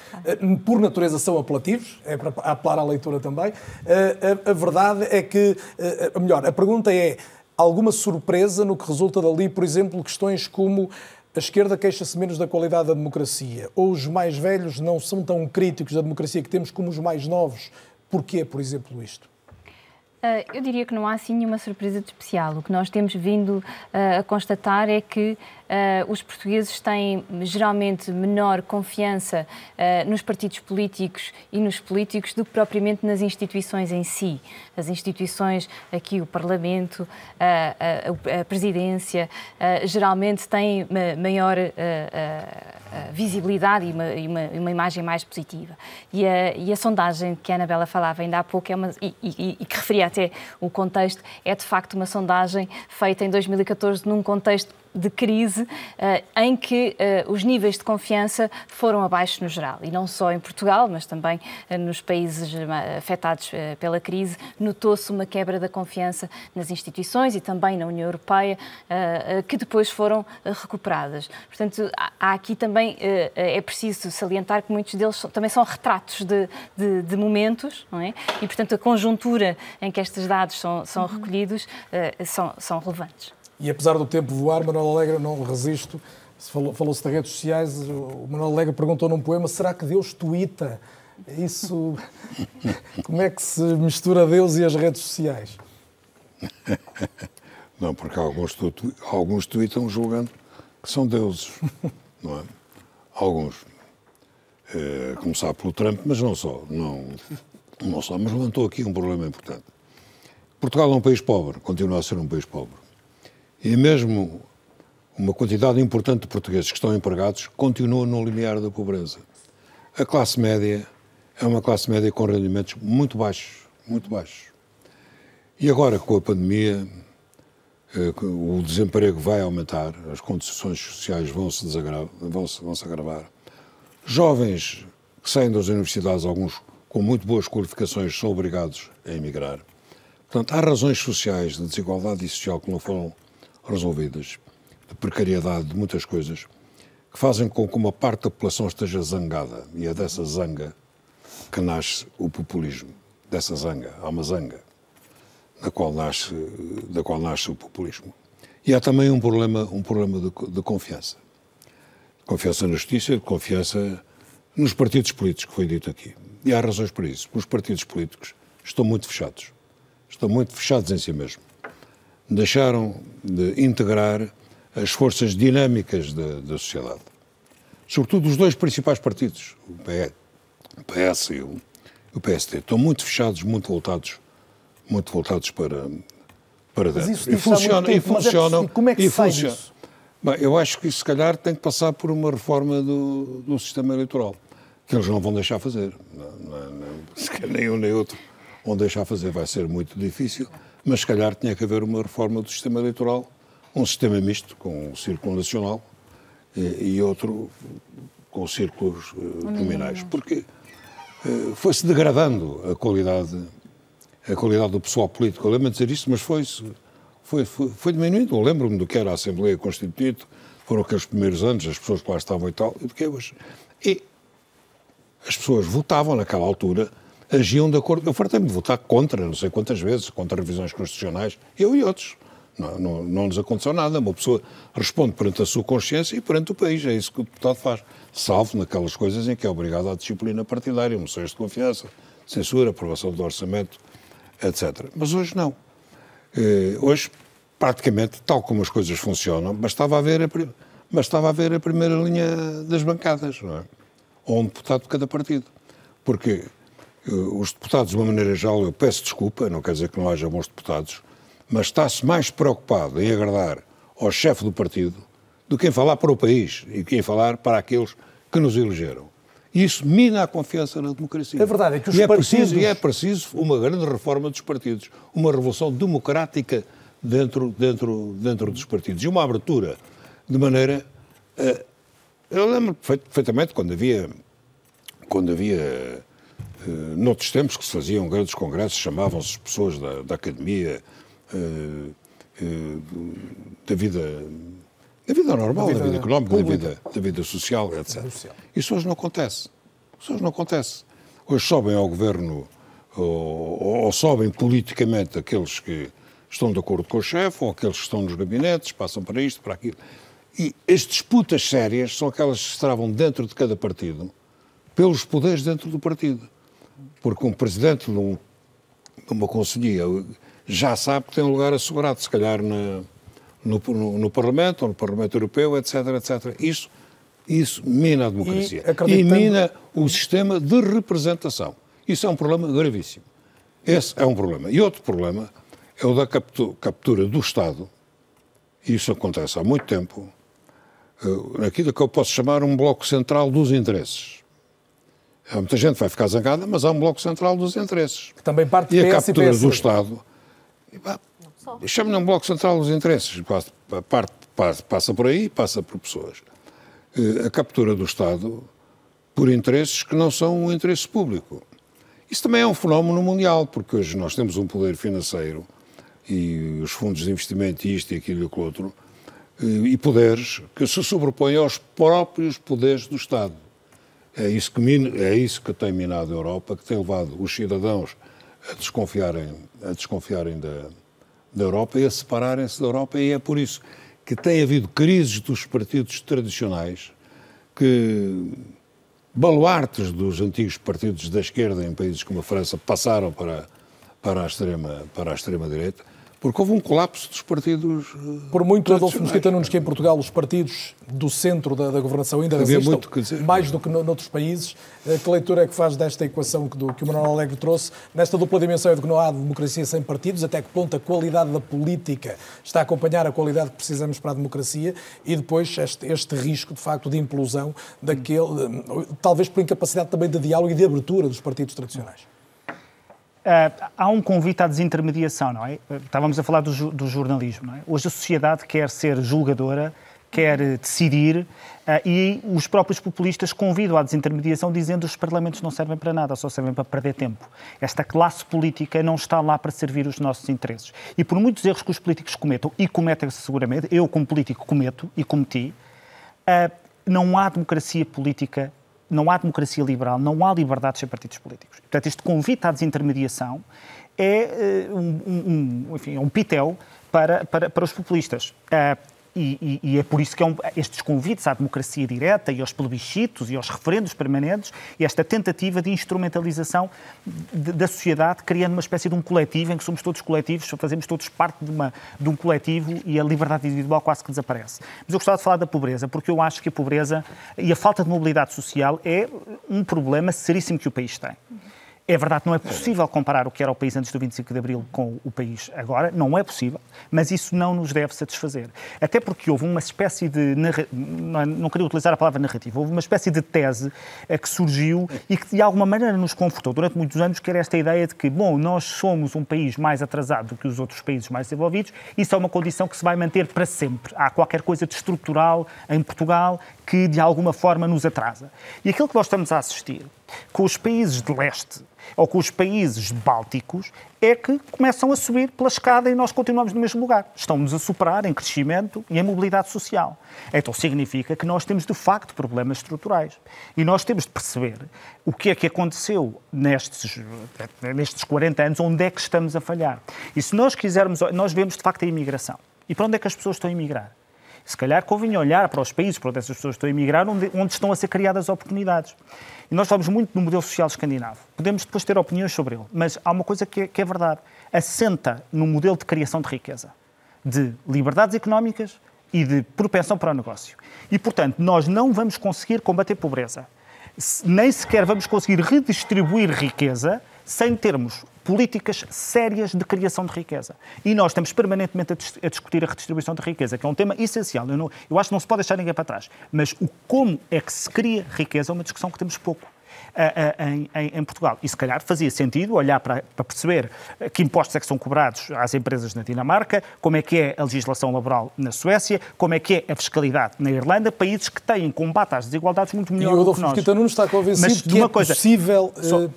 por natureza, são apelativos, é para apelar à leitura também. A, a, a verdade é que, melhor, a pergunta é alguma surpresa no que resulta dali, por exemplo, questões como a esquerda queixa-se menos da qualidade da democracia, ou os mais velhos não são tão críticos da democracia que temos como os mais novos. Porquê, por exemplo, isto? Uh, eu diria que não há assim nenhuma surpresa de especial. O que nós temos vindo uh, a constatar é que uh, os portugueses têm geralmente menor confiança uh, nos partidos políticos e nos políticos do que propriamente nas instituições em si. As instituições, aqui o Parlamento, a, a, Presidência, uh, geralmente têm maior visibilidade e uma, e, uma, uma, imagem mais positiva. E a, e a, sondagem que a Anabela falava ainda há pouco, é uma, e, e, e que referia até o contexto, é de facto uma sondagem feita em 2014 num contexto de crise eh, em que eh, os níveis de confiança foram abaixo no geral. E não só em Portugal, mas também eh, nos países afetados pela crise, notou-se uma quebra da confiança nas instituições e também na União Europeia, que depois foram recuperadas. Portanto, há aqui também, é preciso salientar que muitos deles também são retratos de, de, de momentos, não é? E, portanto, a conjuntura em que estes dados são, são uhum. recolhidos são, são relevantes. E apesar do tempo voar, Manuel Alegre, não resisto. Falou-se de redes sociais, o Manuel Alegre perguntou num poema: será que Deus tuita? Isso. Como é que se mistura Deus e as redes sociais? Não, porque alguns, tu, alguns tweetam julgando que são deuses, não é? Alguns. É, começar pelo Trump, mas não só. Não, não só. Mas levantou aqui um problema importante. Portugal é um país pobre, continua a ser um país pobre. E mesmo uma quantidade importante de portugueses que estão empregados continua no limiar da pobreza. A classe média é uma classe média com rendimentos muito baixos, muito baixos. E agora, com a pandemia, eh, o desemprego vai aumentar, as condições sociais vão se, vão -se, vão -se agravar. Jovens que saem das universidades, alguns com muito boas qualificações, são obrigados a emigrar. Portanto, há razões sociais de desigualdade social que não foram resolvidas, de precariedade, de muitas coisas, que fazem com que uma parte da população esteja zangada. E é dessa zanga que nasce o populismo. Dessa zanga. Há uma zanga da qual nasce, da qual nasce o populismo. E há também um problema, um problema de, de confiança. Confiança na justiça, confiança nos partidos políticos, que foi dito aqui. E há razões para isso. Os partidos políticos estão muito fechados. Estão muito fechados em si mesmos deixaram de integrar as forças dinâmicas da, da sociedade. Sobretudo os dois principais partidos, o PS e o, o PSD, estão muito fechados, muito voltados, muito voltados para, para dentro. Mas isso e funciona, tempo, e funcionam. É, como é que e se faz isso? Bem, eu acho que isso, se calhar, tem que passar por uma reforma do, do sistema eleitoral, que eles não vão deixar fazer. Não, não, não, nem um nem outro vão deixar fazer. Vai ser muito difícil mas se calhar tinha que haver uma reforma do sistema eleitoral, um sistema misto, com um círculo nacional e, e outro com círculos uh, criminais. Porque uh, foi-se degradando a qualidade, a qualidade do pessoal político. Eu lembro de dizer isso, mas foi, foi, foi, foi diminuindo. Eu lembro-me do que era a Assembleia Constituinte, foram aqueles primeiros anos, as pessoas que lá estavam e tal, e do que é hoje. E as pessoas votavam naquela altura agiam de acordo. Eu fartei-me de votar contra, não sei quantas vezes, contra revisões constitucionais, eu e outros. Não, não, não nos aconteceu nada. Uma pessoa responde perante a sua consciência e perante o país. É isso que o deputado faz. Salvo naquelas coisas em que é obrigado à disciplina partidária, moções de confiança, censura, aprovação do orçamento, etc. Mas hoje não. Eh, hoje, praticamente, tal como as coisas funcionam, bastava haver a, bastava haver a primeira linha das bancadas, não é? Ou um deputado de cada partido. Porque os deputados, de uma maneira geral, eu peço desculpa, não quer dizer que não haja bons deputados, mas está-se mais preocupado em agradar ao chefe do partido do que em falar para o país e que em falar para aqueles que nos elegeram. Isso mina a confiança na democracia. É verdade, é que os e é partidos... Preciso, e é preciso uma grande reforma dos partidos, uma revolução democrática dentro, dentro, dentro dos partidos e uma abertura de maneira... Uh, eu lembro perfeitamente quando havia quando havia, uh, noutros tempos que se faziam grandes congressos, chamavam-se pessoas da, da academia, uh, uh, da vida da vida normal, da vida, da vida económica, da vida, da vida social, etc. Isso hoje não acontece. Isso hoje não acontece. Hoje sobem ao governo, ou, ou sobem politicamente aqueles que estão de acordo com o chefe, ou aqueles que estão nos gabinetes, passam para isto, para aquilo. E as disputas sérias são aquelas que se travam dentro de cada partido, pelos poderes dentro do partido. Porque um presidente de, um, de uma conselhia já sabe que tem um lugar assegurado, se calhar na, no, no, no, Parlamento, ou no Parlamento Europeu, etc, etc. Isso, isso mina a democracia. E, acreditando... e mina o sistema de representação. Isso é um problema gravíssimo. Esse é um problema. E outro problema é o da captura do Estado, e isso acontece há muito tempo, eh, naquilo que eu posso chamar um bloco central dos interesses. Há muita gente que vai ficar zangada, mas há um bloco central dos interesses. Que também parte e a captura do Estado. Chama-lhe um bloco central dos interesses. Parte, passa, passa por aí, passa por pessoas. Eh, a captura do Estado por interesses que não são um interesse público. Isso também é um fenómeno mundial, porque hoje nós temos um poder financeiro e os fundos de investimento, isto e aquilo e aquilo outro, eh, e poderes que se sobrepõem aos próprios poderes do Estado. É isso que, é isso que tem minado a Europa, que tem levado os cidadãos a desconfiarem, a desconfiarem da, da Europa e a separarem-se da Europa, e é por isso que tem havido crises dos partidos tradicionais que baluartes dos antigos partidos da esquerda em países como a França passaram para, para a extrema para a extrema direita porque houve um colapso dos partidos. Eh, Por muito, Adolfo Mesquita Nunes, que em Portugal os partidos do centro da, da governação ainda Havia resistam, muito que dizer. mais do que no, noutros países. Eh, que leitura é que faz desta equação que, do, que o Manuel Alegre trouxe? Nesta dupla dimensão de que não há democracia sem partidos, até que ponto a qualidade da política está a acompanhar a qualidade que precisamos para a democracia e depois este, este risco, de facto, de implosão daquele, eh, talvez por incapacidade também de diálogo e de abertura dos partidos tradicionais. Uh, há um convite à desintermediação, não é? Estávamos a falar do, do jornalismo, é? Hoje a sociedade quer ser julgadora, quer decidir, uh, e os próprios populistas convidam à desintermediação, dizendo que os parlamentos não servem para nada, só servem para perder tempo. Esta classe política não está lá para servir os nossos interesses. E por muitos erros que os políticos cometam, e cometem seguramente, eu como político cometo e cometi, uh, não há democracia política não há democracia liberal, não há liberdade sem partidos políticos. Portanto, este convite à desintermediação é uh, um, um, enfim, é um pitel para, para, para os populistas. Uh, e, e, e, é por isso que é um, estes convites à democracia direta e aos plebiscitos e aos referendos permanentes e esta tentativa de instrumentalização de, da sociedade, criando uma espécie de um coletivo em que somos todos coletivos, fazemos todos parte de, uma, de um coletivo e a liberdade individual quase que desaparece. Mas eu gostava de falar da pobreza, porque eu acho que a pobreza e a falta de mobilidade social é um problema seríssimo que o país tem. É verdade, não é possível comparar o que era o país antes do 25 de Abril com o país agora, não é possível, mas isso não nos deve satisfazer. Até porque houve uma espécie de. Não, não queria utilizar a palavra narrativa, houve uma espécie de tese eh, que surgiu e que de alguma maneira nos confortou durante muitos anos, que era esta ideia de que, bom, nós somos um país mais atrasado do que os outros países mais desenvolvidos, isso é uma condição que se vai manter para sempre. Há qualquer coisa de estrutural em Portugal que de alguma forma nos atrasa. E aquilo que nós estamos a assistir com os países de leste ou com os países bálticos é que começam a subir pela escada e nós continuamos no mesmo lugar. Estão-nos a superar em crescimento e em mobilidade social. Então significa que nós temos de facto problemas estruturais. E nós temos de perceber o que é que aconteceu nestes, nestes 40 anos, onde é que estamos a falhar. E se nós quisermos, nós vemos de facto a imigração. E para onde é que as pessoas estão a emigrar? Se calhar convinha olhar para os países para onde essas pessoas estão a emigrar, onde, onde estão a ser criadas oportunidades. E nós falamos muito no modelo social escandinavo. Podemos depois ter opiniões sobre ele, mas há uma coisa que é, que é verdade. Assenta no modelo de criação de riqueza, de liberdades económicas e de propensão para o negócio. E, portanto, nós não vamos conseguir combater pobreza, nem sequer vamos conseguir redistribuir riqueza sem termos políticas sérias de criação de riqueza. E nós estamos permanentemente a, discutir a redistribuição de riqueza, que é um tema essencial. Eu, não, eu acho que não se pode deixar ninguém para trás. Mas o como é que se cria riqueza é uma discussão que temos pouco. em, em, em, Portugal. E se calhar fazia sentido olhar para, para, perceber que impostos é que são cobrados às empresas na Dinamarca, como é que é a legislação laboral na Suécia, como é que é a fiscalidade na Irlanda, países que têm combate às desigualdades muito melhor do que nós. E o Adolfo Nunes está convencido Mas, que é coisa, possível... Só,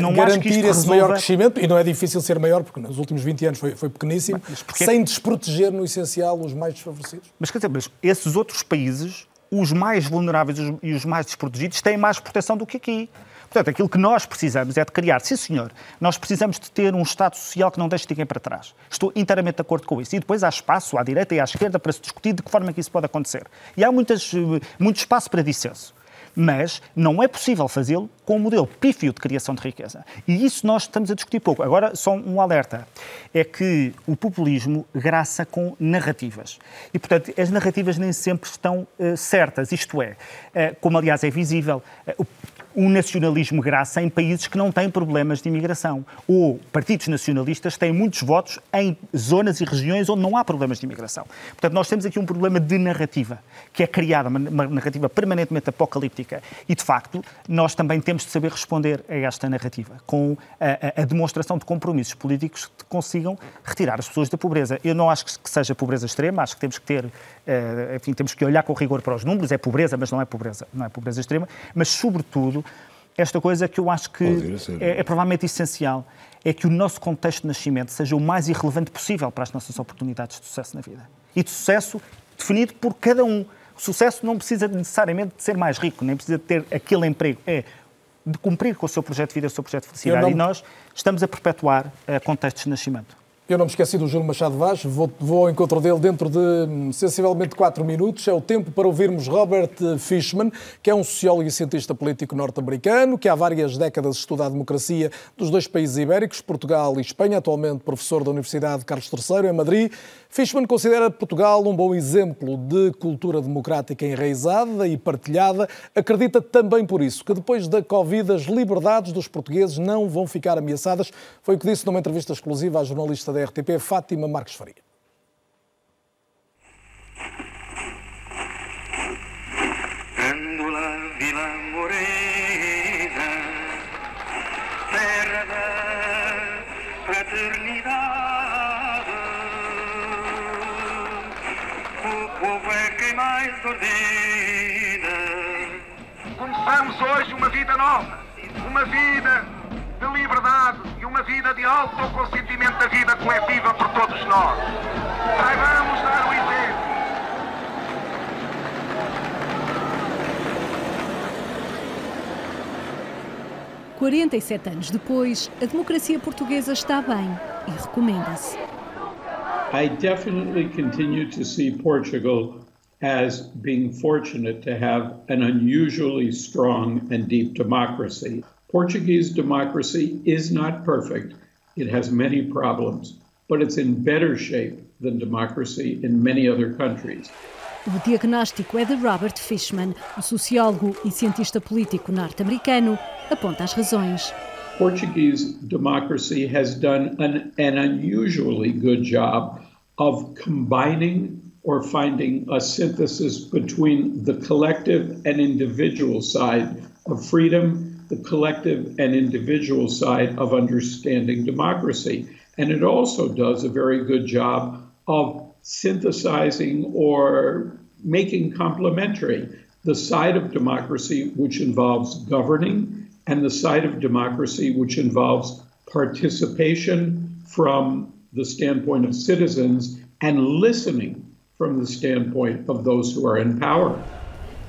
não garantir esse maior crescimento, e não é difícil ser maior, porque nos últimos 20 anos foi, foi pequeníssimo, porque... sem desproteger no essencial os mais desfavorecidos. Mas quer dizer, mas esses outros países os mais vulneráveis e os mais desprotegidos têm mais proteção do que aqui. Portanto, aquilo que nós precisamos é de criar, sim senhor, nós precisamos de ter um Estado social que não deixe ninguém para trás. Estou inteiramente de acordo com isso. E depois há espaço à direita e à esquerda para se discutir de que forma é que isso pode acontecer. E há muitas, muito espaço para dissenso mas não é possível fazê-lo com um modelo pífio de criação de riqueza. E isso nós estamos a discutir pouco. Agora, só um alerta: é que o populismo graça com narrativas. E, portanto, as narrativas nem sempre estão uh, certas. Isto é, uh, como aliás é visível, uh, um nacionalismo graça em países que não têm problemas de imigração. Ou partidos nacionalistas têm muitos votos em zonas e regiões onde não há problemas de imigração. Portanto, nós temos aqui um problema de narrativa, que é criada, uma narrativa permanentemente apocalíptica. E, de facto, nós também temos de saber responder a esta narrativa, com a, a, demonstração de compromissos políticos que consigam retirar as pessoas da pobreza. Eu não acho que seja pobreza extrema, acho que temos que ter, eh, enfim, temos que olhar com rigor para os números. É pobreza, mas não é pobreza, não é pobreza extrema. Mas, sobretudo, esta coisa que eu acho que é, é, provavelmente essencial, é que o nosso contexto de nascimento seja o mais irrelevante possível para as nossas oportunidades de sucesso na vida. E de sucesso definido por cada um. O sucesso não precisa necessariamente de ser mais rico, nem precisa de ter aquele emprego. É de cumprir com o seu projeto de vida, o seu projeto de felicidade. Não... E nós estamos a perpetuar uh, contextos de nascimento. Eu não me esqueci do Júlio Machado Vaz, vou, vou, ao encontro dele dentro de hum, sensivelmente 4 minutos. É o tempo para ouvirmos Robert Fishman, que é um sociólogo e cientista político norte-americano, que há várias décadas estuda a democracia dos dois países ibéricos, Portugal e Espanha, atualmente professor da Universidade Carlos III, em Madrid. Fishman considera Portugal um bom exemplo de cultura democrática enraizada e partilhada. Acredita também por isso que depois da Covid as liberdades dos portugueses não vão ficar ameaçadas. Foi o que disse numa entrevista exclusiva à jornalista da RTP, Fátima Marques Faria. Vila Morena, terra da fraternidade, o povo é quem mais ordena. Começamos hoje uma vida nova, uma vida de liberdade e uma vida de autoconsentimento da vida coletiva por todos nós. Saibamos dar o exemplo. Quarenta e sete anos depois, a democracia portuguesa está bem e recomenda-se. I definitely continue to see Portugal as being fortunate to have an unusually strong and deep democracy. Portuguese democracy is not perfect. It has many problems, but it's in better shape than democracy in many other countries. O diagnóstico é de Robert Fishman, o sociólogo e cientista político norte-americano, aponta as razões. Portuguese democracy has done an, an unusually good job of combining or finding a synthesis between the collective and individual side of freedom the collective and individual side of understanding democracy. And it also does a very good job of synthesizing or making complementary the side of democracy which involves governing and the side of democracy which involves participation from the standpoint of citizens and listening from the standpoint of those who are in power.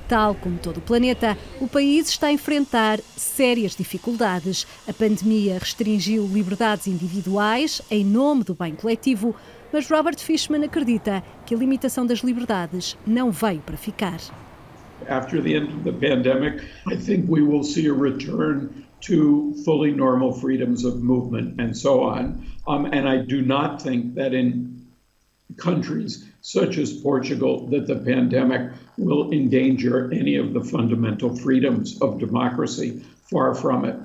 Tal como todo o planeta, o país está a enfrentar sérias dificuldades. A pandemia restringiu liberdades individuais em nome do bem coletivo, mas Robert Fishman acredita que a limitação das liberdades não veio para ficar. After the end of the pandemic, I think we will see a return to fully normal freedoms of movement and so on. Um, and I do not think that in countries such as Portugal that the pandemic will endanger any of the fundamental freedoms of democracy. Far from it.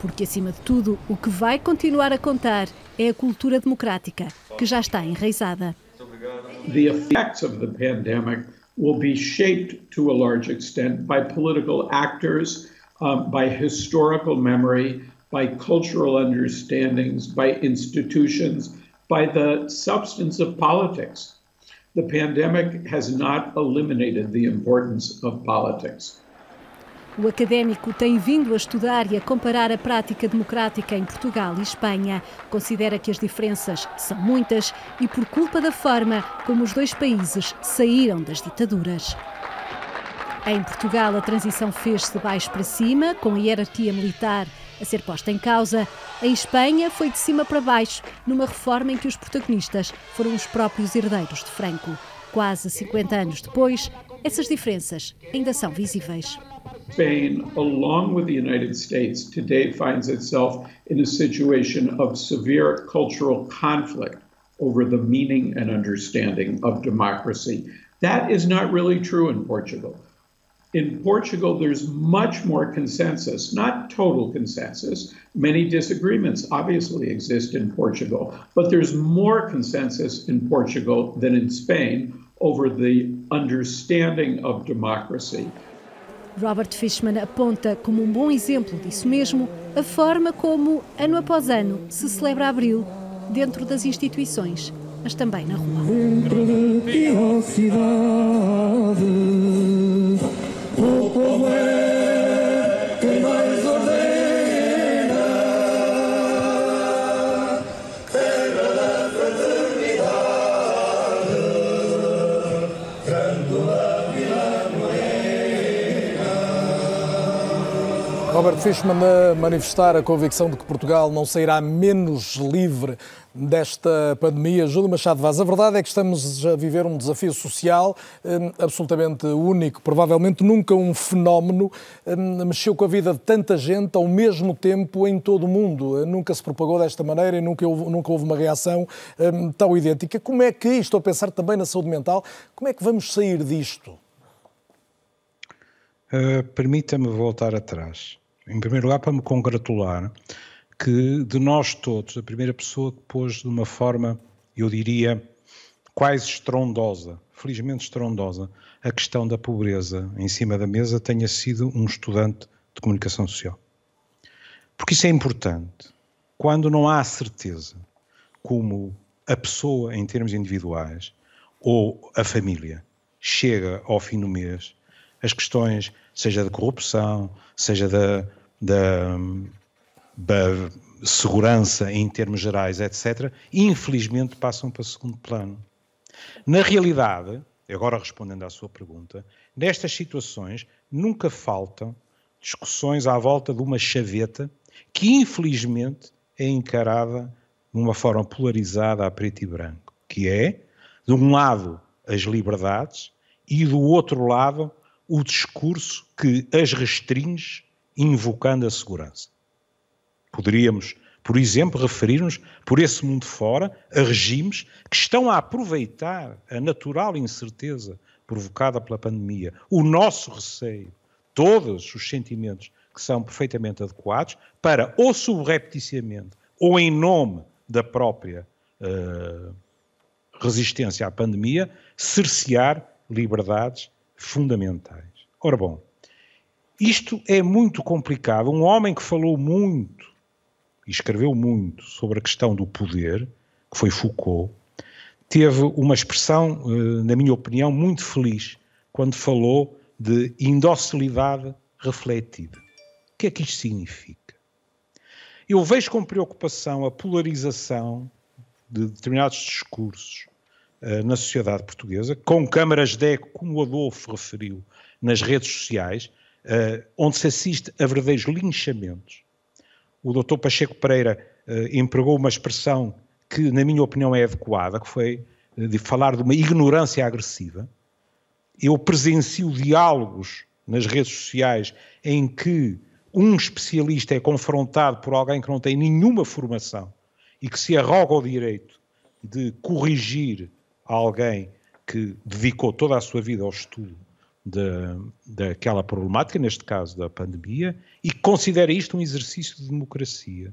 Porque, acima de tudo, o que vai continuar a contar é a cultura democrática, que já está enraizada. The effects of the pandemic will be shaped to a large extent by political actors um, by historical memory, by cultural understandings, by institutions, by the substance of politics. The pandemic has not eliminated the importance of politics. O académico tem vindo a estudar e a comparar a prática democrática em Portugal e Espanha. Considera que as diferenças são muitas e por culpa da forma como os dois países saíram das ditaduras. Em Portugal, a transição fez-se de baixo para cima, com a hierarquia militar a ser posta em causa. Em Espanha, foi de cima para baixo, numa reforma em que os protagonistas foram os próprios herdeiros de Franco. Quase 50 anos depois, essas diferenças ainda são visíveis. Spain, along with the United States, today finds itself in a situation of severe cultural conflict over the meaning and understanding of democracy. That is not really true in Portugal. In Portugal, there's much more consensus, not total consensus. Many disagreements obviously exist in Portugal, but there's more consensus in Portugal than in Spain over the understanding of democracy. Robert Fishman aponta como um bom exemplo disso mesmo a forma como, ano após ano, se celebra Abril dentro das instituições, mas também na rua. Dentro de cidade, o povo é quem mais ordena. Terra da fraternidade, Robert Fishman a manifestar a convicção de que Portugal não sairá menos livre desta pandemia. Júlio Machado Vaz, a verdade é que estamos a viver um desafio social hum, absolutamente único, provavelmente nunca um fenómeno hum, mexeu com a vida de tanta gente ao mesmo tempo em todo o mundo. Nunca se propagou desta maneira e nunca houve, nunca houve uma reação hum, tão idêntica. Como é que, estou a pensar também na saúde mental, como é que vamos sair disto? Uh, Permita-me voltar atrás. Em primeiro lugar, para me congratular que de nós todos, a primeira pessoa que pôs de uma forma, eu diria, quase estrondosa, felizmente estrondosa, a questão da pobreza em cima da mesa tenha sido um estudante de comunicação social. Porque isso é importante. Quando não há certeza como a pessoa, em termos individuais, ou a família, chega ao fim do mês, as questões, seja da corrupção, seja da, da, segurança em termos gerais, etc., infelizmente passam para segundo plano. Na realidade, agora respondendo à sua pergunta, nestas situações nunca faltam discussões à volta de uma chaveta que infelizmente é encarada de uma forma polarizada a preto e branco, que é, de um lado, as liberdades e do outro lado, o discurso que as restringe invocando a segurança. Poderíamos, por exemplo, referir-nos, por esse mundo fora, a regimes que estão a aproveitar a natural incerteza provocada pela pandemia, o nosso receio, todos os sentimentos que são perfeitamente adequados para, ou subrepticiamente, ou em nome da própria uh, resistência à pandemia, cercear liberdades fundamentais. Ora bom, isto é muito complicado. Um homem que falou muito e escreveu muito sobre a questão do poder, que foi Foucault, teve uma expressão, eh, na minha opinião, muito feliz quando falou de indocilidade refletida. O que é que isto significa? Eu vejo com preocupação a polarização de determinados discursos uh, na sociedade portuguesa, com câmaras de eco, como o Adolfo referiu, nas redes sociais, uh, onde se assiste a verdadeiros linchamentos. O doutor Pacheco Pereira uh, empregou uma expressão que, na minha opinião, é adequada, que foi uh, de falar de uma ignorância agressiva. Eu presencio diálogos nas redes sociais em que um especialista é confrontado por alguém que não tem nenhuma formação e que se arroga o direito de corrigir alguém que dedicou toda a sua vida ao estudo daquela problemática, neste caso da pandemia, e considera isto um exercício de democracia.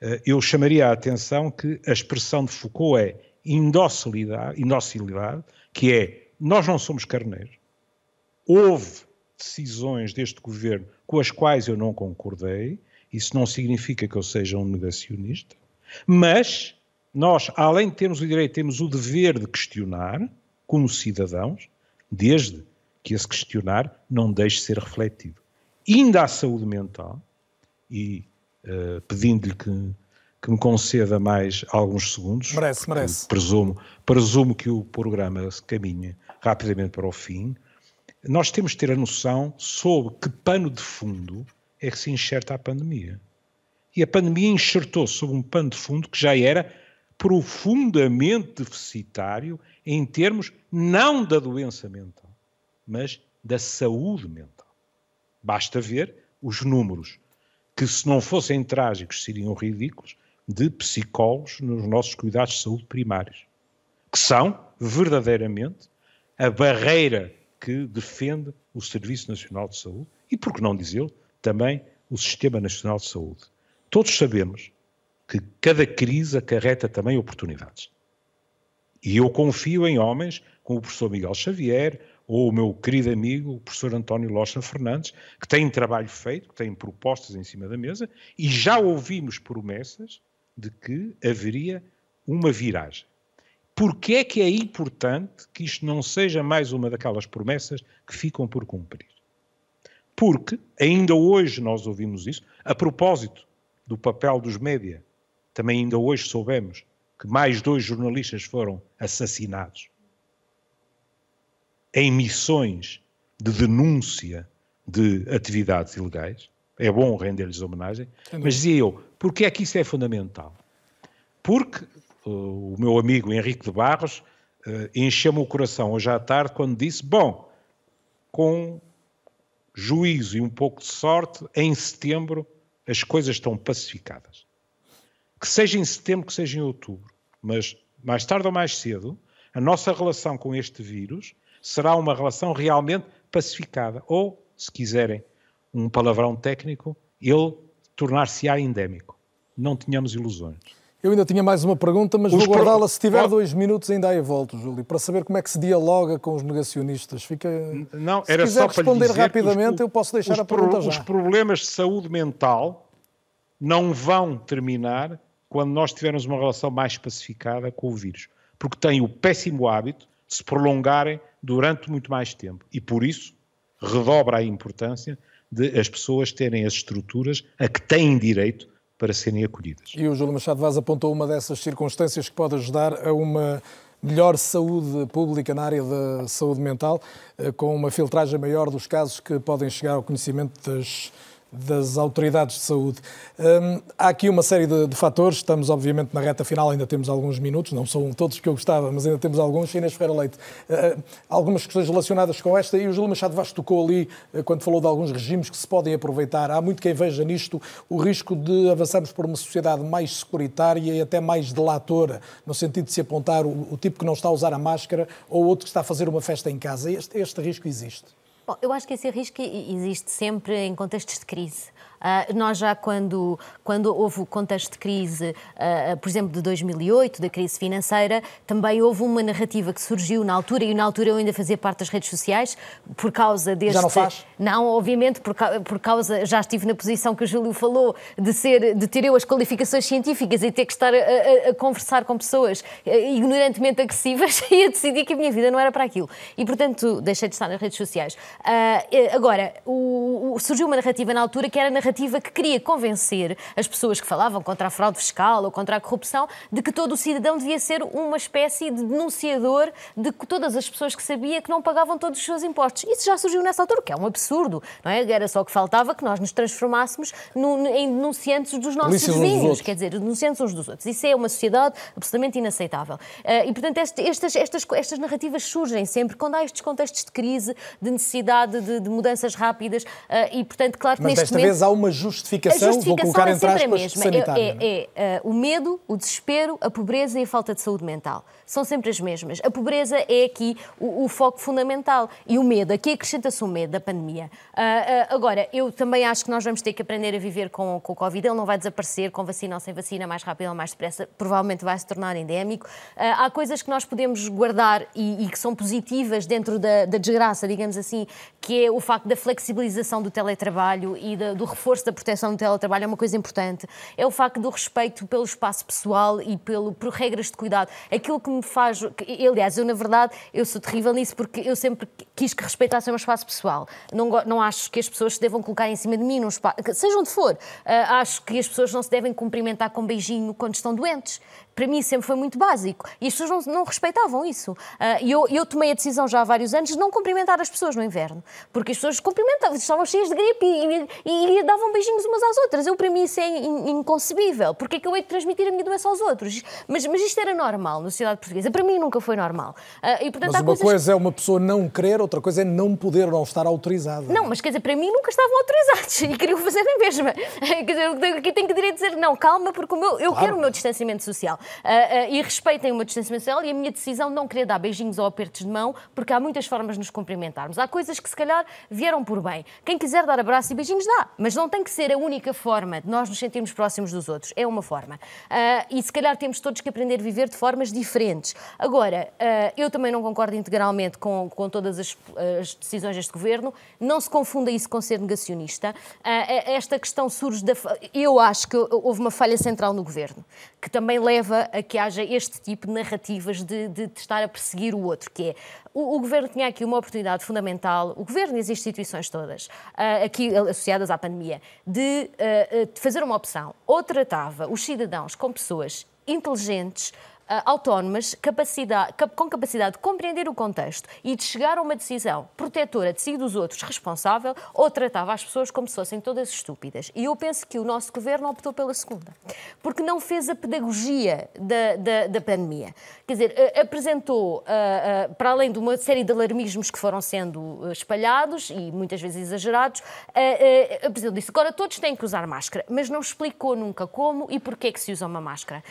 Eh, eu chamaria a atenção que a expressão de Foucault é indocilidade, indocilidade que é nós não somos carneiros. Houve decisões deste governo com as quais eu não concordei. Isso não significa que eu seja um negacionista. Mas nós, além de termos o direito, temos o dever de questionar, como cidadãos, desde que esse questionar não deixe ser refletido. Ainda à saúde mental, e uh, pedindo-lhe que, que me conceda mais alguns segundos. Merece, merece. Presumo, presumo que o programa se caminhe rapidamente para o fim. Nós temos de ter a noção sobre que pano de fundo é que se enxerta a pandemia. E a pandemia enxertou-se sobre um pano de fundo que já era profundamente deficitário em termos não da doença mental, mas da saúde mental. Basta ver os números, que se não fossem trágicos seriam ridículos, de psicólogos nos nossos cuidados de saúde primários, que são verdadeiramente a barreira que defende o Serviço Nacional de Saúde e, por que não dizê-lo, também o Sistema Nacional de Saúde. Todos sabemos que cada crise acarreta também oportunidades. E eu confio em homens como o professor Miguel Xavier ou o meu querido amigo, o professor António Locha Fernandes, que têm trabalho feito, que têm propostas em cima da mesa e já ouvimos promessas de que haveria uma viragem. Porquê é que é importante que isto não seja mais uma daquelas promessas que ficam por cumprir? Porque ainda hoje nós ouvimos isso, a propósito do papel dos média, também ainda hoje soubemos que mais dois jornalistas foram assassinados em missões de denúncia de atividades ilegais. É bom render-lhes homenagem, mas dizia eu, porque é que isso é fundamental? Porque uh, o meu amigo Henrique de Barros uh, encheu-me o coração hoje à tarde quando disse: Bom, com juízo e um pouco de sorte, em setembro as coisas estão pacificadas. Que seja em setembro, que seja em outubro, mas mais tarde ou mais cedo, a nossa relação com este vírus será uma relação realmente pacificada. Ou, se quiserem um palavrão técnico, ele tornar-se-á endémico. Não tenhamos ilusões. Eu ainda tinha mais uma pergunta, mas os vou guardá-la. Se tiver dois minutos, ainda aí volto, Júlio, para saber como é que se dialoga com os negacionistas. Fica... Não, era se quiser só responder para rapidamente, os, eu posso deixar a pergunta pro, já. Os problemas de saúde mental não vão terminar quando nós tivermos uma relação mais pacificada com o vírus, porque têm o péssimo hábito de se prolongarem durante muito mais tempo. E por isso redobra a importância de as pessoas terem as estruturas a que têm direito para serem acolhidas. E o Júlio Machado Vaz apontou uma dessas circunstâncias que pode ajudar a uma melhor saúde pública na área da saúde mental, eh, com uma filtragem maior dos casos que podem chegar ao conhecimento das das autoridades de saúde. Hum, há aqui uma série de, de, fatores, estamos obviamente na reta final, ainda temos alguns minutos, não são todos que eu gostava, mas ainda temos alguns. Inês Ferreira Leite, uh, algumas questões relacionadas com esta, e o Júlio Machado Vaz tocou ali, uh, quando falou de alguns regimes que se podem aproveitar. Há muito quem veja nisto o risco de avançarmos por uma sociedade mais securitária e até mais delatora, no sentido de se apontar o, o tipo que não está a usar a máscara ou outro que está a fazer uma festa em casa. Este, este risco existe. Bom, eu acho que esse risco existe sempre em contextos de crise. Uh, nós já quando, quando houve o contexto de crise, uh, por exemplo, de 2008, da crise financeira, também houve uma narrativa que surgiu na altura, e na altura eu ainda fazia parte das redes sociais, por causa deste... Já não faz? Não, obviamente, por, por causa, já estive na posição que o Júlio falou, de, ser, de ter eu as qualificações científicas e ter que estar a, a, a conversar com pessoas eh, ignorantemente agressivas e a decidir que a minha vida não era para aquilo. E, portanto, deixei de estar nas redes sociais. Uh, agora, o, o, surgiu uma narrativa na altura que era a narrativa narrativa que queria convencer as pessoas que falavam contra a fraude fiscal ou contra a corrupção de que todo o cidadão devia ser uma espécie de denunciador de todas as pessoas que sabia que não pagavam todos os seus impostos. Isso já surgiu nessa altura, que é um absurdo, não é? Era só que faltava que nós nos transformássemos no, em denunciantes dos nossos vizinhos, quer dizer, denunciantes uns dos outros. Isso é uma sociedade absolutamente inaceitável. Uh, e, portanto, este, estas, estas, estas narrativas surgem sempre quando há estes contextos de crise, de necessidade de, de mudanças rápidas uh, e, portanto, claro que Mas neste desta momento... vez há uma uma justificação, justificação vou colocar é entre aspas, sanitária. É, é, é uh, o medo, o desespero, a pobreza e a falta de saúde mental. São sempre as mesmas. A pobreza é aqui o, o foco fundamental. E o medo, aqui acrescenta-se o medo da pandemia. Uh, uh, agora, eu também acho que nós vamos ter que aprender a viver com, com o Covid. Ele não vai desaparecer com vacina ou sem vacina, mais rápido ou mais depressa. Provavelmente vai se tornar endémico. há coisas que nós podemos guardar e, e que são positivas dentro da, da desgraça, digamos assim, que é o facto da flexibilização do teletrabalho e da, do reforço da proteção do teletrabalho é uma coisa importante. É o facto do respeito pelo espaço pessoal e pelo, por regras de cuidado. Aquilo que me faz. Que, aliás, eu, na verdade, eu sou terrível nisso porque eu sempre quis que respeitassem o meu espaço pessoal. Não, não acho que as pessoas se devam colocar em cima de mim, num espaço, seja onde for. Uh, acho que as pessoas não se devem cumprimentar com beijinho quando estão doentes para mim sempre foi muito básico. E as pessoas não, não respeitavam isso. Ah, e uh, eu, eu, tomei a decisão já há vários anos de não cumprimentar as pessoas no inverno. Porque as pessoas cumprimentavam, estavam cheias de gripe e, e, e, davam beijinhos umas às outras. Eu, para mim, isso é in, inconcebível. Porque é que eu hei de transmitir a minha doença aos outros? Mas, mas isto era normal na sociedade portuguesa. Para mim nunca foi normal. Uh, e, portanto, mas uma coisas... coisa é uma pessoa não querer, outra coisa é não poder, não estar autorizada. Não, mas quer dizer, para mim nunca estavam autorizados e queriam fazer a mesma. Quer dizer, aqui tenho que dizer, não, calma, porque o meu, eu claro. quero o meu distanciamento social. Uh, uh, e respeitem o meu distanciamento social e a minha decisão de não querer dar beijinhos ou apertos de mão, porque há muitas formas de nos cumprimentarmos. Há coisas que se calhar vieram por bem. Quem quiser dar abraço e beijinhos dá, mas não tem que ser a única forma de nós nos sentirmos próximos dos outros. É uma forma. Uh, e se calhar temos todos que aprender a viver de formas diferentes. Agora, eu também não concordo integralmente com, com todas as, as, decisões deste governo. Não se confunda isso com ser negacionista. Uh, esta questão surge da. Eu acho que houve uma falha central no governo, que também leva a que haja este tipo de narrativas de, de, de estar a perseguir o outro, que é o, o, governo tinha aqui uma oportunidade fundamental, o governo e as instituições todas, uh, aqui associadas à pandemia, de, uh, de fazer uma opção. Ou tratava os cidadãos como pessoas inteligentes, autónomas capacidade, cap, com capacidade de compreender o contexto e de chegar a uma decisão protetora de si e dos outros responsável ou tratava as pessoas como se fossem todas estúpidas. E eu penso que o nosso governo optou pela segunda, porque não fez a pedagogia da, da, da pandemia. Quer dizer, uh, apresentou, uh, para além de uma série de alarmismos que foram sendo espalhados e muitas vezes exagerados, apresentou disse agora todos têm que usar máscara, mas não explicou nunca como e porquê que se usa uma máscara.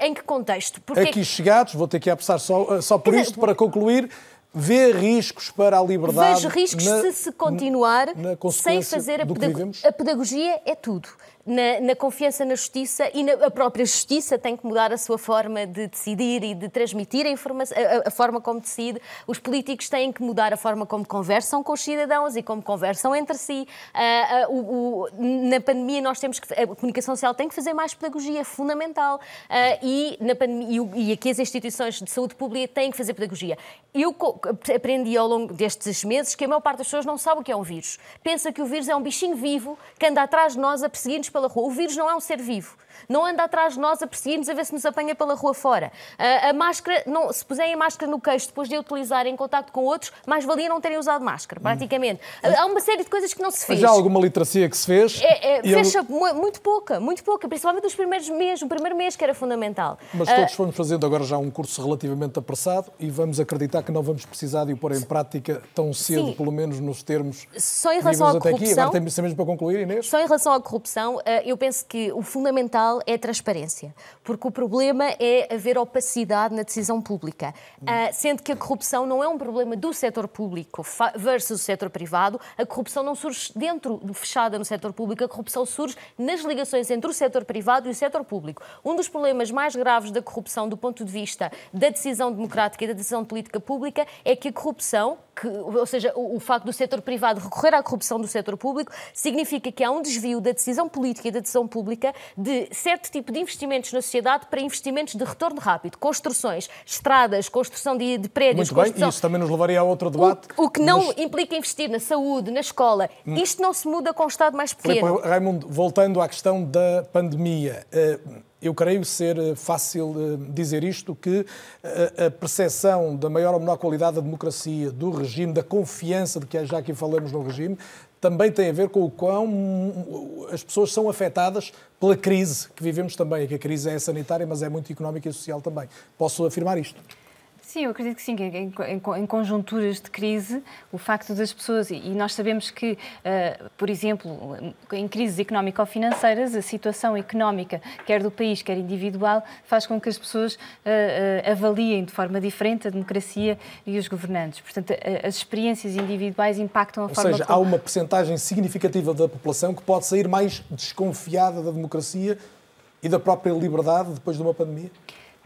em que contexto? Porque aqui chegados, vou ter que apressar só, só por isto, para concluir, vê riscos para a liberdade. Vejo riscos na, se se continuar sem fazer a, a pedagogia, é tudo na, na, confiança na justiça e na, a própria justiça tem que mudar a sua forma de decidir e de transmitir a, informação, a, a, forma como decide. Os políticos têm que mudar a forma como conversam com os cidadãos e como conversam entre si. Uh, uh, o, o, na pandemia nós temos que a comunicação social tem que fazer mais pedagogia, é fundamental. Uh, e, na pandemia, e, e aqui as instituições de saúde pública têm que fazer pedagogia. Eu aprendi ao longo destes meses que a maior parte das pessoas não sabe o que é um vírus. Pensa que o vírus é um bichinho vivo que anda atrás de nós a perseguir-nos pela rua. O vírus não é um ser vivo. Não anda atrás de nós a perseguir-nos a ver se nos apanha pela rua fora. A, a máscara, não, se puserem a máscara no queixo depois de a utilizar em contato com outros, mais valia não terem usado máscara, praticamente. Hum. Há uma série de coisas que não se fez. Mas já há alguma literacia que se fez? É, é, fecha ele... muito pouca, muito pouca, principalmente nos primeiros meses, o primeiro mês que era fundamental. Mas todos uh... fomos fazendo agora já um curso relativamente apressado e vamos acreditar que não vamos precisar de o pôr em prática tão cedo, Sim. pelo menos nos termos Só em relação à corrupção, aqui. Agora tem mesmo para concluir, Inês? Só em relação à corrupção, eh, eu penso que o fundamental é a transparência, porque o problema é haver opacidade na decisão pública, hum. sendo que a corrupção não é um problema do setor público versus o setor privado, a corrupção não surge dentro fechada no setor público, a corrupção surge nas ligações entre o setor privado e o setor público. Um dos problemas mais graves da corrupção do ponto de vista da decisão democrática e da decisão de política pública é que a corrupção, que, ou seja, o, o facto do setor privado recorrer à corrupção do setor público, significa que há um desvio da decisão política e da decisão pública de certo tipo de investimentos na sociedade para investimentos de retorno rápido, construções, estradas, construção de, de prédios. Muito construção... bem, isso também nos levaria a outro debate. O, o que não mas... implica investir na saúde, na escola. Hum. Isto não se muda com um Estado mais pequeno. Raimundo, voltando à questão da pandemia. Uh, eu creio ser eh, fácil eh, dizer isto, que eh, a percepção da maior ou menor qualidade da democracia, do regime, da confiança de que já aqui falamos no regime, também tem a ver com o quão hum, as pessoas são afetadas pela crise que vivemos também, que a crise é sanitária, mas é muito económica e social também. Posso afirmar isto? Sim, eu acredito que sim, que em, em, em, conjunturas de crise, o facto das pessoas, e nós sabemos que, uh, por exemplo, em crises económico-financeiras, a situação económica, quer do país, quer individual, faz com que as pessoas uh, uh, avaliem de forma diferente a democracia e os governantes. Portanto, as experiências individuais impactam a Ou forma seja, como... há uma percentagem significativa da população que pode sair mais desconfiada da democracia e da própria liberdade depois de uma pandemia?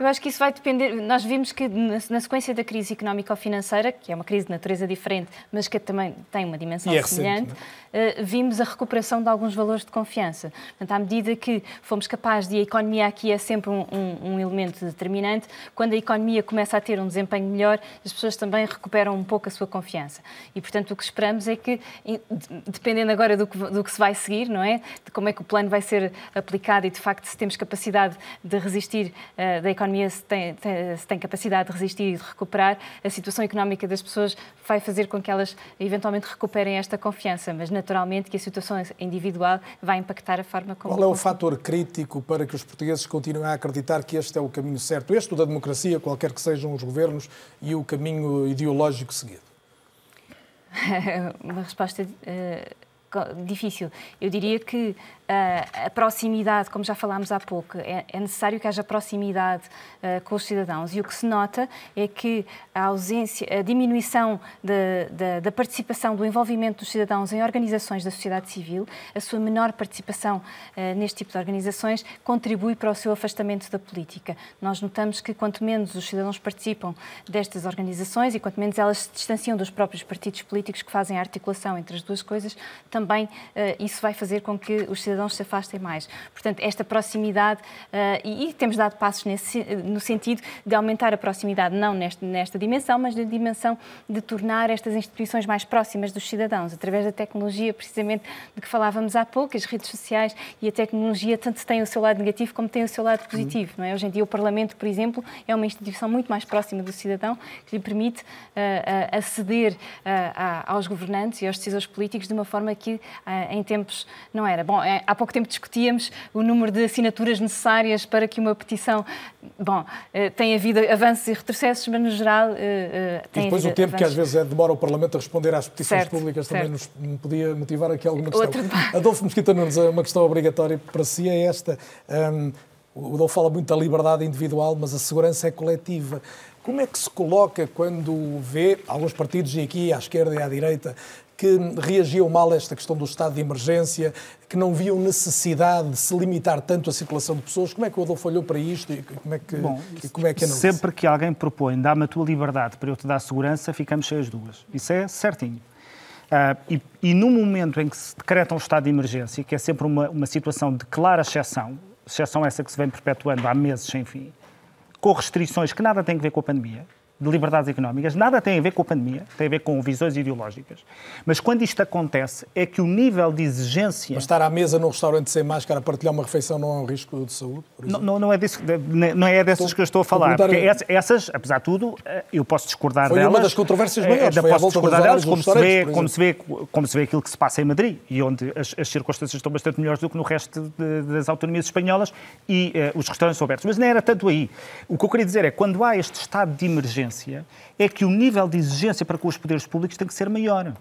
Eu acho que isso vai depender. Nós vimos que na sequência da crise económico-financeira, que é uma crise de natureza diferente, mas que também tem uma dimensão é semelhante, recente, vimos a recuperação de alguns valores de confiança. Portanto, à medida que fomos capazes de. A economia aqui é sempre um, um, um, elemento determinante. Quando a economia começa a ter um desempenho melhor, as pessoas também recuperam um pouco a sua confiança. E, portanto, o que esperamos é que, dependendo agora do que, do que se vai seguir, não é? De como é que o plano vai ser aplicado e, de facto, se temos capacidade de resistir uh, da economia se tem, tem, se tem, capacidade de resistir e de recuperar, a situação económica das pessoas vai fazer com que elas eventualmente recuperem esta confiança, mas naturalmente que a situação individual vai impactar a forma como. Qual é o fator crítico para que os portugueses continuem a acreditar que este é o caminho certo, este da democracia, qualquer que sejam os governos, e o caminho ideológico seguido? Uma resposta. Uh difícil. Eu diria que a proximidade, como já falámos há pouco, é, é necessário que haja proximidade uh, com os cidadãos. E o que se nota é que a ausência, a diminuição de, de, da participação, do envolvimento dos cidadãos em organizações da sociedade civil, a sua menor participação uh, neste tipo de organizações, contribui para o seu afastamento da política. Nós notamos que quanto menos os cidadãos participam destas organizações e quanto menos elas se distanciam dos próprios partidos políticos que fazem a articulação entre as duas coisas, também isso vai fazer com que os cidadãos cidadãos se afastem mais. Portanto, esta proximidade, uh, e, e, temos dado passos nesse, no sentido de aumentar a proximidade, não nesta, nesta dimensão, mas na dimensão de tornar estas instituições mais próximas dos cidadãos, através da tecnologia, precisamente de que falávamos há pouco, as redes sociais e a tecnologia tanto tem o seu lado negativo como tem o seu lado positivo. Não é? Hoje em dia, o Parlamento, por exemplo, é uma instituição muito mais próxima do cidadão, que lhe permite uh, uh, aceder aos governantes e aos decisores políticos de uma forma que em tempos não era. Bom, é, há pouco tempo discutíamos o número de assinaturas necessárias para que uma petição. Bom, eh, tem havido avanços e retrocessos, mas no geral. Eh, eh, tem e depois o tempo avanços. que às vezes é, demora o Parlamento a responder às petições certo, públicas certo. também nos podia motivar aqui alguma questão. Outro... Adolfo Mosquita Nunes, uma questão obrigatória para si é esta. Um, o Adolfo fala muito da liberdade individual, mas a segurança é coletiva. Como é que se coloca quando vê alguns partidos, e aqui à esquerda e à direita, que reagiam mal a esta questão do estado de emergência, que não viam necessidade de se limitar tanto a circulação de pessoas. Como é que o Adolfo olhou para isto e como é que, Bom, como é que Sempre que alguém propõe, dá-me a tua liberdade para eu te dar segurança, ficamos cheias duas. Isso é certinho. Uh, e, e, no momento em que se decreta um estado de emergência, que é sempre uma, uma situação de clara exceção, exceção essa que se vem perpetuando há meses sem fim, com restrições que nada têm a ver com a pandemia, de liberdades económicas, nada tem a ver com a pandemia, tem a ver com visões ideológicas. Mas quando isto acontece, é que o nível de exigência. Mas estar à mesa num restaurante sem máscara partilhar uma refeição não é um risco de saúde? Não, não, não, é disso, não é dessas estou, que eu estou a falar. Porque essas, apesar de tudo, eh, eu posso discordar foi delas. Foi uma das controvérsias maiores. É, posso discordar delas, como se, vê, como, se vê, como se vê aquilo que se passa em Madrid e onde as, as circunstâncias estão bastante melhores do que no resto de, das autonomias espanholas e uh, os restaurantes são abertos. Mas não era tanto aí. O que eu queria dizer é quando há este estado de emergência, é que o nível de exigência para com os poderes públicos tem que ser maior.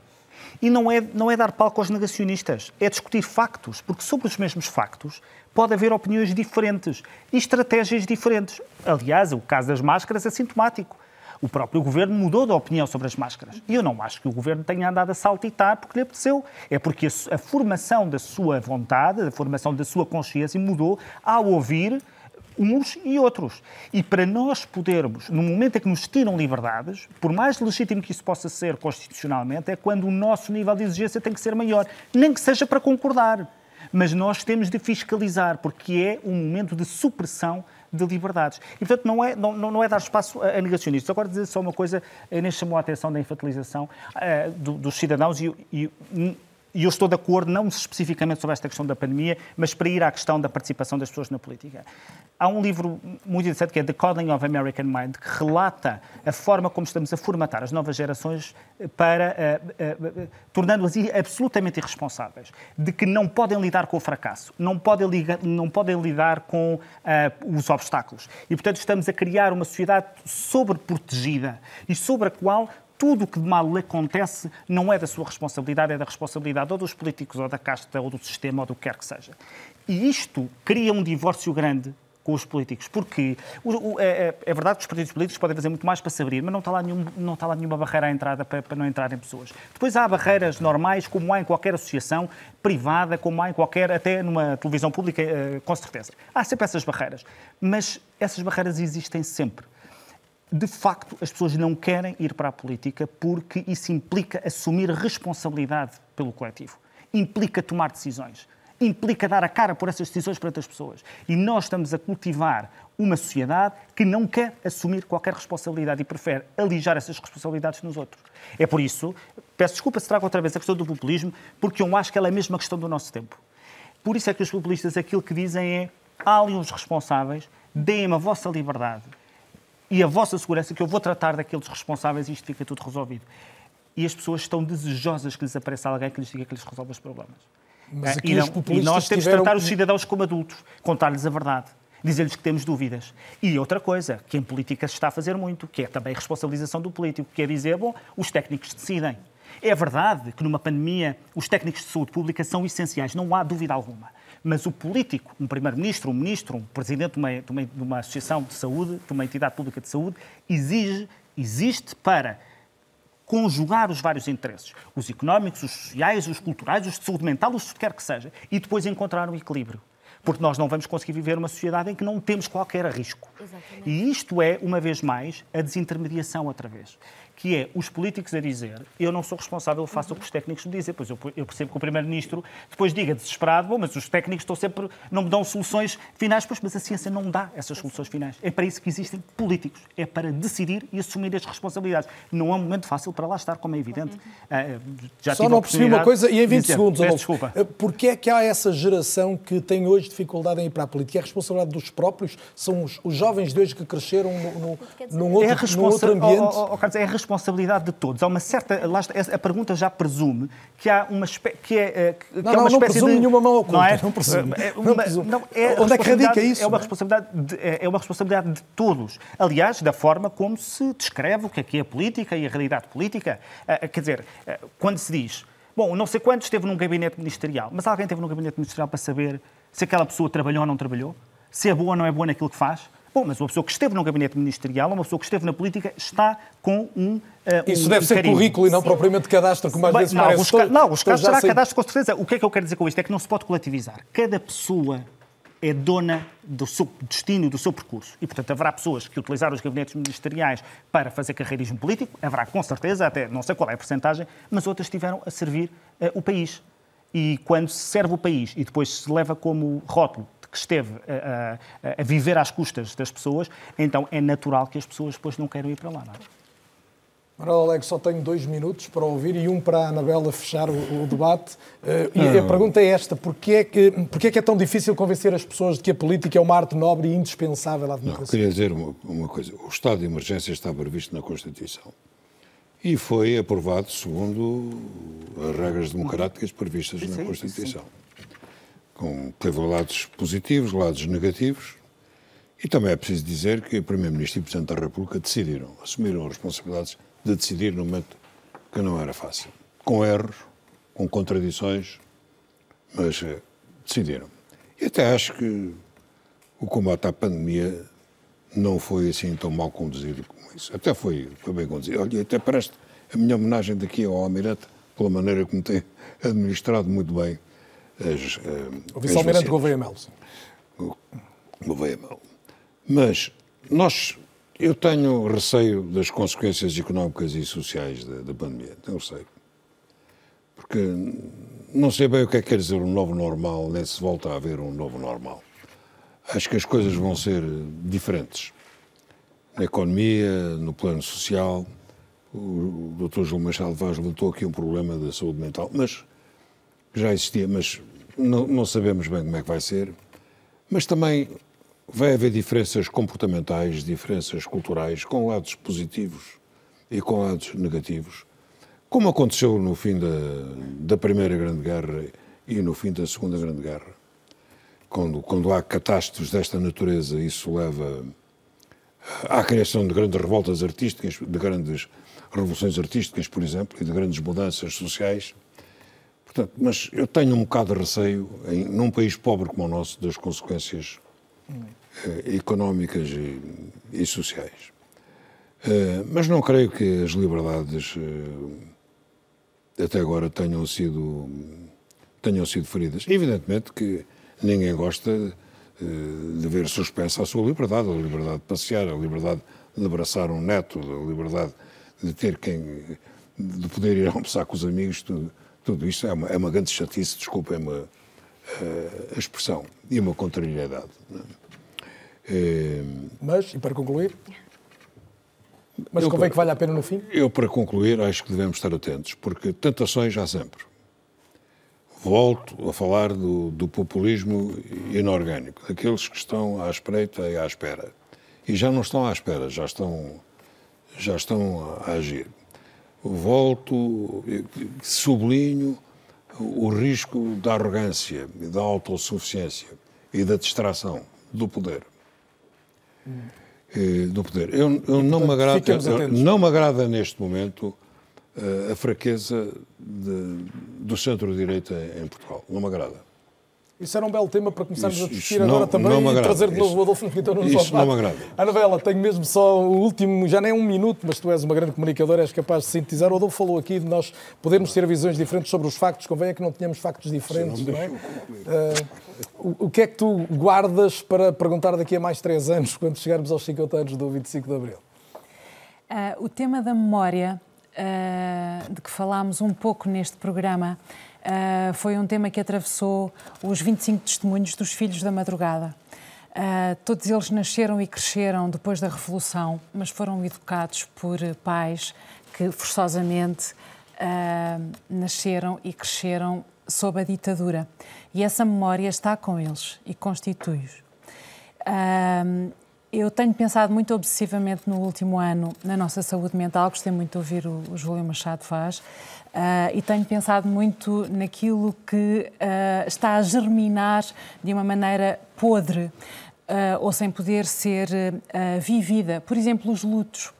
E não é, não é dar palco aos negacionistas, é discutir factos, porque sobre os mesmos factos pode haver opiniões diferentes e estratégias diferentes. Aliás, o caso das máscaras é sintomático. O próprio governo mudou de opinião sobre as máscaras. E eu não acho que o governo tenha andado a saltitar porque lhe apeteceu. É porque a, a formação da sua vontade, a formação da sua consciência mudou ao ouvir uns e outros. E para nós podermos, no momento em que nos tiram liberdades, por mais legítimo que isso possa ser constitucionalmente, é quando o nosso nível de exigência tem que ser maior. Nem que seja para concordar. Mas nós temos de fiscalizar, porque é um momento de supressão de liberdades. E, portanto, não é, não, não é dar espaço a, negacionistas. Agora, dizer só uma coisa, a Inês chamou a atenção da infantilização uh, do, dos cidadãos e, e e eu estou de acordo, não especificamente sobre esta questão da pandemia, mas para ir à questão da participação das pessoas na política. Há um livro muito interessante que é The Calling of American Mind, que relata a forma como estamos a formatar as novas gerações para, uh, uh, uh, tornando-as absolutamente irresponsáveis, de que não podem lidar com o fracasso, não podem, ligar, não podem lidar com os obstáculos. E, portanto, estamos a criar uma sociedade sobreprotegida e sobre a qual tudo o que de mal lhe acontece não é da sua responsabilidade, é da responsabilidade ou dos políticos, ou da casta, ou do sistema, ou do que quer que seja. E isto cria um divórcio grande com os políticos, porque o, o, é, é, é, verdade que os partidos políticos podem fazer muito mais para se abrir, mas não está lá, nenhum, não está lá nenhuma barreira à entrada para, para não entrarem pessoas. Depois há barreiras normais, como há em qualquer associação privada, como há em qualquer, até numa televisão pública, eh, com certeza. Há sempre essas barreiras, mas essas barreiras existem sempre de facto, as pessoas não querem ir para a política porque isso implica assumir responsabilidade pelo coletivo, implica tomar decisões, implica dar a cara por essas decisões para outras pessoas. E nós estamos a cultivar uma sociedade que não quer assumir qualquer responsabilidade e prefere alijar essas responsabilidades nos outros. É por isso, peço desculpa se trago outra vez a questão do populismo, porque eu acho que ela é a mesma questão do nosso tempo. Por isso é que os populistas aquilo que dizem é há ali uns responsáveis, deem-me a vossa liberdade e a vossa segurança, que eu vou tratar daqueles responsáveis e isto fica tudo resolvido. E as pessoas estão desejosas que lhes apareça alguém que lhes diga que lhes resolve os problemas. Mas e, não, e, nós temos de tratar os cidadãos como adultos, contar-lhes a verdade, dizer-lhes que temos dúvidas. E outra coisa, que em política se está a fazer muito, que é também a responsabilização do político, que é dizer, bom, os técnicos decidem. É verdade que numa pandemia os técnicos de saúde pública são essenciais, não há dúvida alguma. Mas o político, um primeiro-ministro, um ministro, um presidente de uma, de, uma, de uma, associação de saúde, de uma entidade pública de saúde, exige, existe para conjugar os vários interesses, os económicos, os sociais, os culturais, os de saúde mental, os que quer que seja, e depois encontrar um equilíbrio. Porque nós não vamos conseguir viver uma sociedade em que não temos qualquer risco. Exatamente. E isto é, uma vez mais, a desintermediação outra vez que é os políticos a dizer eu não sou responsável, faço o que os técnicos me dizem. Pois eu, eu percebo que o Primeiro-Ministro depois diga desesperado, bom, mas os técnicos estão sempre, não me dão soluções finais, pois, mas a ciência não dá essas soluções finais. É para isso que existem políticos, é para decidir e assumir as responsabilidades. Não é um momento fácil para lá estar, como é evidente. Uh, já Só não percebi uma coisa, e em 20 dizer, segundos, Adolfo, desculpa. Ah, porquê é que há essa geração que tem hoje dificuldade em ir para a política? É a responsabilidade dos próprios? São os, os jovens de hoje que cresceram no, no, num, outro, é num outro ambiente? Oh, oh, oh, é a responsabilidade de todos. Há uma certa. A pergunta já presume que há uma espécie. Que é, eh, que não, é uma não, não presume de, nenhuma mão oculta. Não, é, não presume. É, uma, não presume. Não, é Onde é que radica isso? É uma, responsabilidade de, é, é uma responsabilidade de todos. Aliás, da forma como se descreve o que é, que é a política e a realidade política. Quer dizer, quando se diz. Bom, não sei quantos esteve num gabinete ministerial, mas alguém esteve num gabinete ministerial para saber se aquela pessoa trabalhou ou não trabalhou? Se é boa ou não é boa naquilo que faz? Bom, mas uma pessoa que esteve num gabinete ministerial, uma pessoa que esteve na política, está com um. Uh, Isso um deve ser carinho. currículo e não Sim. propriamente cadastro, como às vezes não, parece. Os ca... Não, os casos será cadastro com certeza. O que é que eu quero dizer com isto? É que não se pode coletivizar. Cada pessoa é dona do seu destino, do seu percurso. E, portanto, haverá pessoas que utilizaram os gabinetes ministeriais para fazer carreirismo político, haverá com certeza, até não sei qual é a porcentagem, mas outras estiveram a servir uh, o país. E quando se serve o país e depois se leva como rótulo que esteve a, a, a, viver às custas das pessoas, então é natural que as pessoas depois não queiram ir para lá. Não é? Manuel Alegre, só tenho dois minutos para ouvir e um para a Anabela fechar o, o debate. Uh, e a pergunta é esta: porquê é, que, porquê é que é tão difícil convencer as pessoas de que a política é uma arte nobre e indispensável à democracia? Não, queria dizer uma, uma coisa. O estado de emergência está previsto na Constituição e foi aprovado segundo as regras democráticas previstas na Constituição com, teve lados positivos, lados negativos, e também é preciso dizer que o Primeiro-Ministro e o Presidente da República decidiram, assumiram as responsabilidades de decidir no momento que não era fácil. Com erros, com contradições, mas eh, decidiram. E até acho que o combate à pandemia não foi assim tão mal conduzido como isso. Até foi, foi bem conduzido. Olha, até parece a minha homenagem daqui ao Almirante, pela maneira como tem administrado muito bem as, uh, o vice-almirante Gouveia Melo. Gouveia Melo. Mas nós, eu tenho receio das consequências económicas e sociais da, da pandemia. Tenho receio. Porque não sei bem o que é que quer dizer um novo normal, nem se volta a haver um novo normal. Acho que as coisas vão ser diferentes. Na economia, no plano social. O Dr. João Machado Vaz levantou aqui um problema da saúde mental, mas já existia, mas não, não sabemos bem como é que vai ser. Mas também vai haver diferenças comportamentais, diferenças culturais, com lados positivos e com lados negativos, como aconteceu no fim da, da Primeira Grande Guerra e no fim da Segunda Grande Guerra. Quando, quando há catástrofes desta natureza, isso leva à criação de grandes revoltas artísticas, de grandes revoluções artísticas, por exemplo, e de grandes mudanças sociais. Portanto, mas eu tenho um bocado de receio, em, num país pobre como o nosso, das consequências eh, económicas e, e sociais. Eh, mas não creio que as liberdades eh, até agora tenham sido, tenham sido feridas. Evidentemente que ninguém gosta de ver suspensa a sua liberdade, a liberdade de passear, a liberdade de abraçar um neto, a liberdade de ter quem. de poder ir almoçar com os amigos, tudo, tudo isto é uma, é uma grande chatice, desculpa, uma uh, a expressão, e uma contrariedade. É? Mas, e para concluir? Mas eu, convém que valha a pena no fim? Eu, para concluir, acho que devemos estar atentos, porque tentações há sempre. Volto a falar do, do populismo inorgânico, daqueles que estão à espreita e à espera. E já não estão à espera, já estão, já estão a agir. Volto, sublinho o risco da arrogância, da autossuficiência e da distração do poder. Hum. Do poder. Eu, eu não, me agrada, não me agrada neste momento uh, a fraqueza de, do centro-direita em Portugal. Não me agrada. Isso era um belo tema para começarmos isso, a discutir agora não, também não e trazer de novo o Adolfo Mesquita Nunes Isso não me agrada. Anabela, tenho mesmo só o último, já nem um minuto, mas tu és uma grande comunicadora, és capaz de sintetizar. O Adolfo falou aqui de nós podermos ter visões diferentes sobre os factos, convém é que não tenhamos factos diferentes, não, não é? Uh, o, o que é que tu guardas para perguntar daqui a mais três anos, quando chegarmos aos 50 anos do 25 de Abril? Uh, o tema da memória, uh, de que falámos um pouco neste programa, Uh, foi um tema que atravessou os 25 testemunhos dos Filhos da Madrugada. Uh, todos eles nasceram e cresceram depois da Revolução, mas foram educados por pais que forçosamente uh, nasceram e cresceram sob a ditadura. E essa memória está com eles e constitui-os. Eu tenho pensado muito obsessivamente no último ano na nossa saúde mental, gostei muito de ouvir o, o Júlio Machado faz, Uh, e tenho pensado muito naquilo que uh, está a germinar de uma maneira podre uh, ou sem poder ser vivida. Por exemplo, os lutos.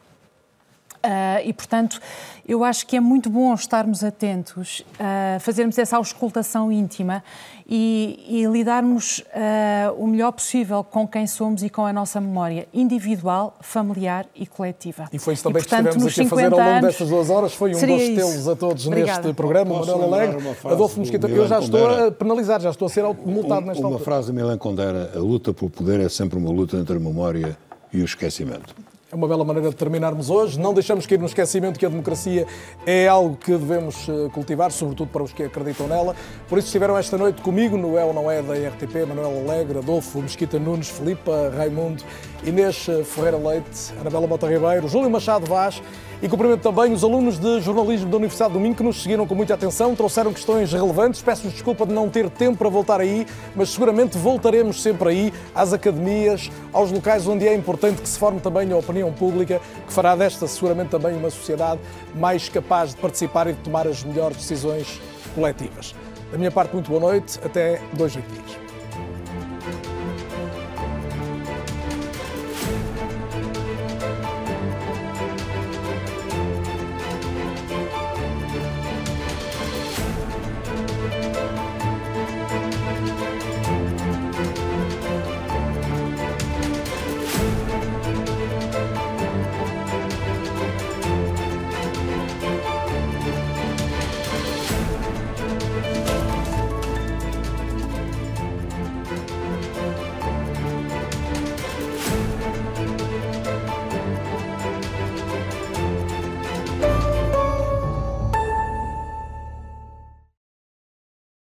Uh, e, portanto, eu acho que é muito bom estarmos atentos, uh, fazermos essa auscultação íntima e, e lidarmos uh, o melhor possível com quem somos e com a nossa memória individual, familiar e coletiva. E foi isso também e, portanto, que estivemos aqui a fazer ao longo destas duas horas. Foi um gosto tê-los a todos Obrigada. neste programa. Manuel Alegre, Adolfo Mosquita, eu já estou a penalizar, já estou a ser multado um, nesta Uma altura. frase de Milan Kundera, a luta pelo poder é sempre uma luta entre a memória e o esquecimento. É uma bela maneira de terminarmos hoje. Não deixamos cair no esquecimento que a democracia é algo que devemos eh, cultivar, sobretudo para os que acreditam nela. Por isso estiveram esta noite comigo no É ou Não É da RTP, Manuel Alegre, Adolfo Mesquita Nunes, Filipa Raimundo, Inês Ferreira Leite, Anabela Mota Ribeiro, Júlio Machado Vaz e cumprimento também os alunos de jornalismo da Universidade do Minho que nos seguiram com muita atenção, trouxeram questões relevantes. Peço-vos desculpa de não ter tempo para voltar aí, mas seguramente voltaremos sempre aí, às academias, aos locais onde é importante que se forme também a opinião pública, que fará desta seguramente também uma sociedade mais capaz de participar e de tomar as melhores decisões coletivas. Da minha parte, muito boa noite. Até dois dias.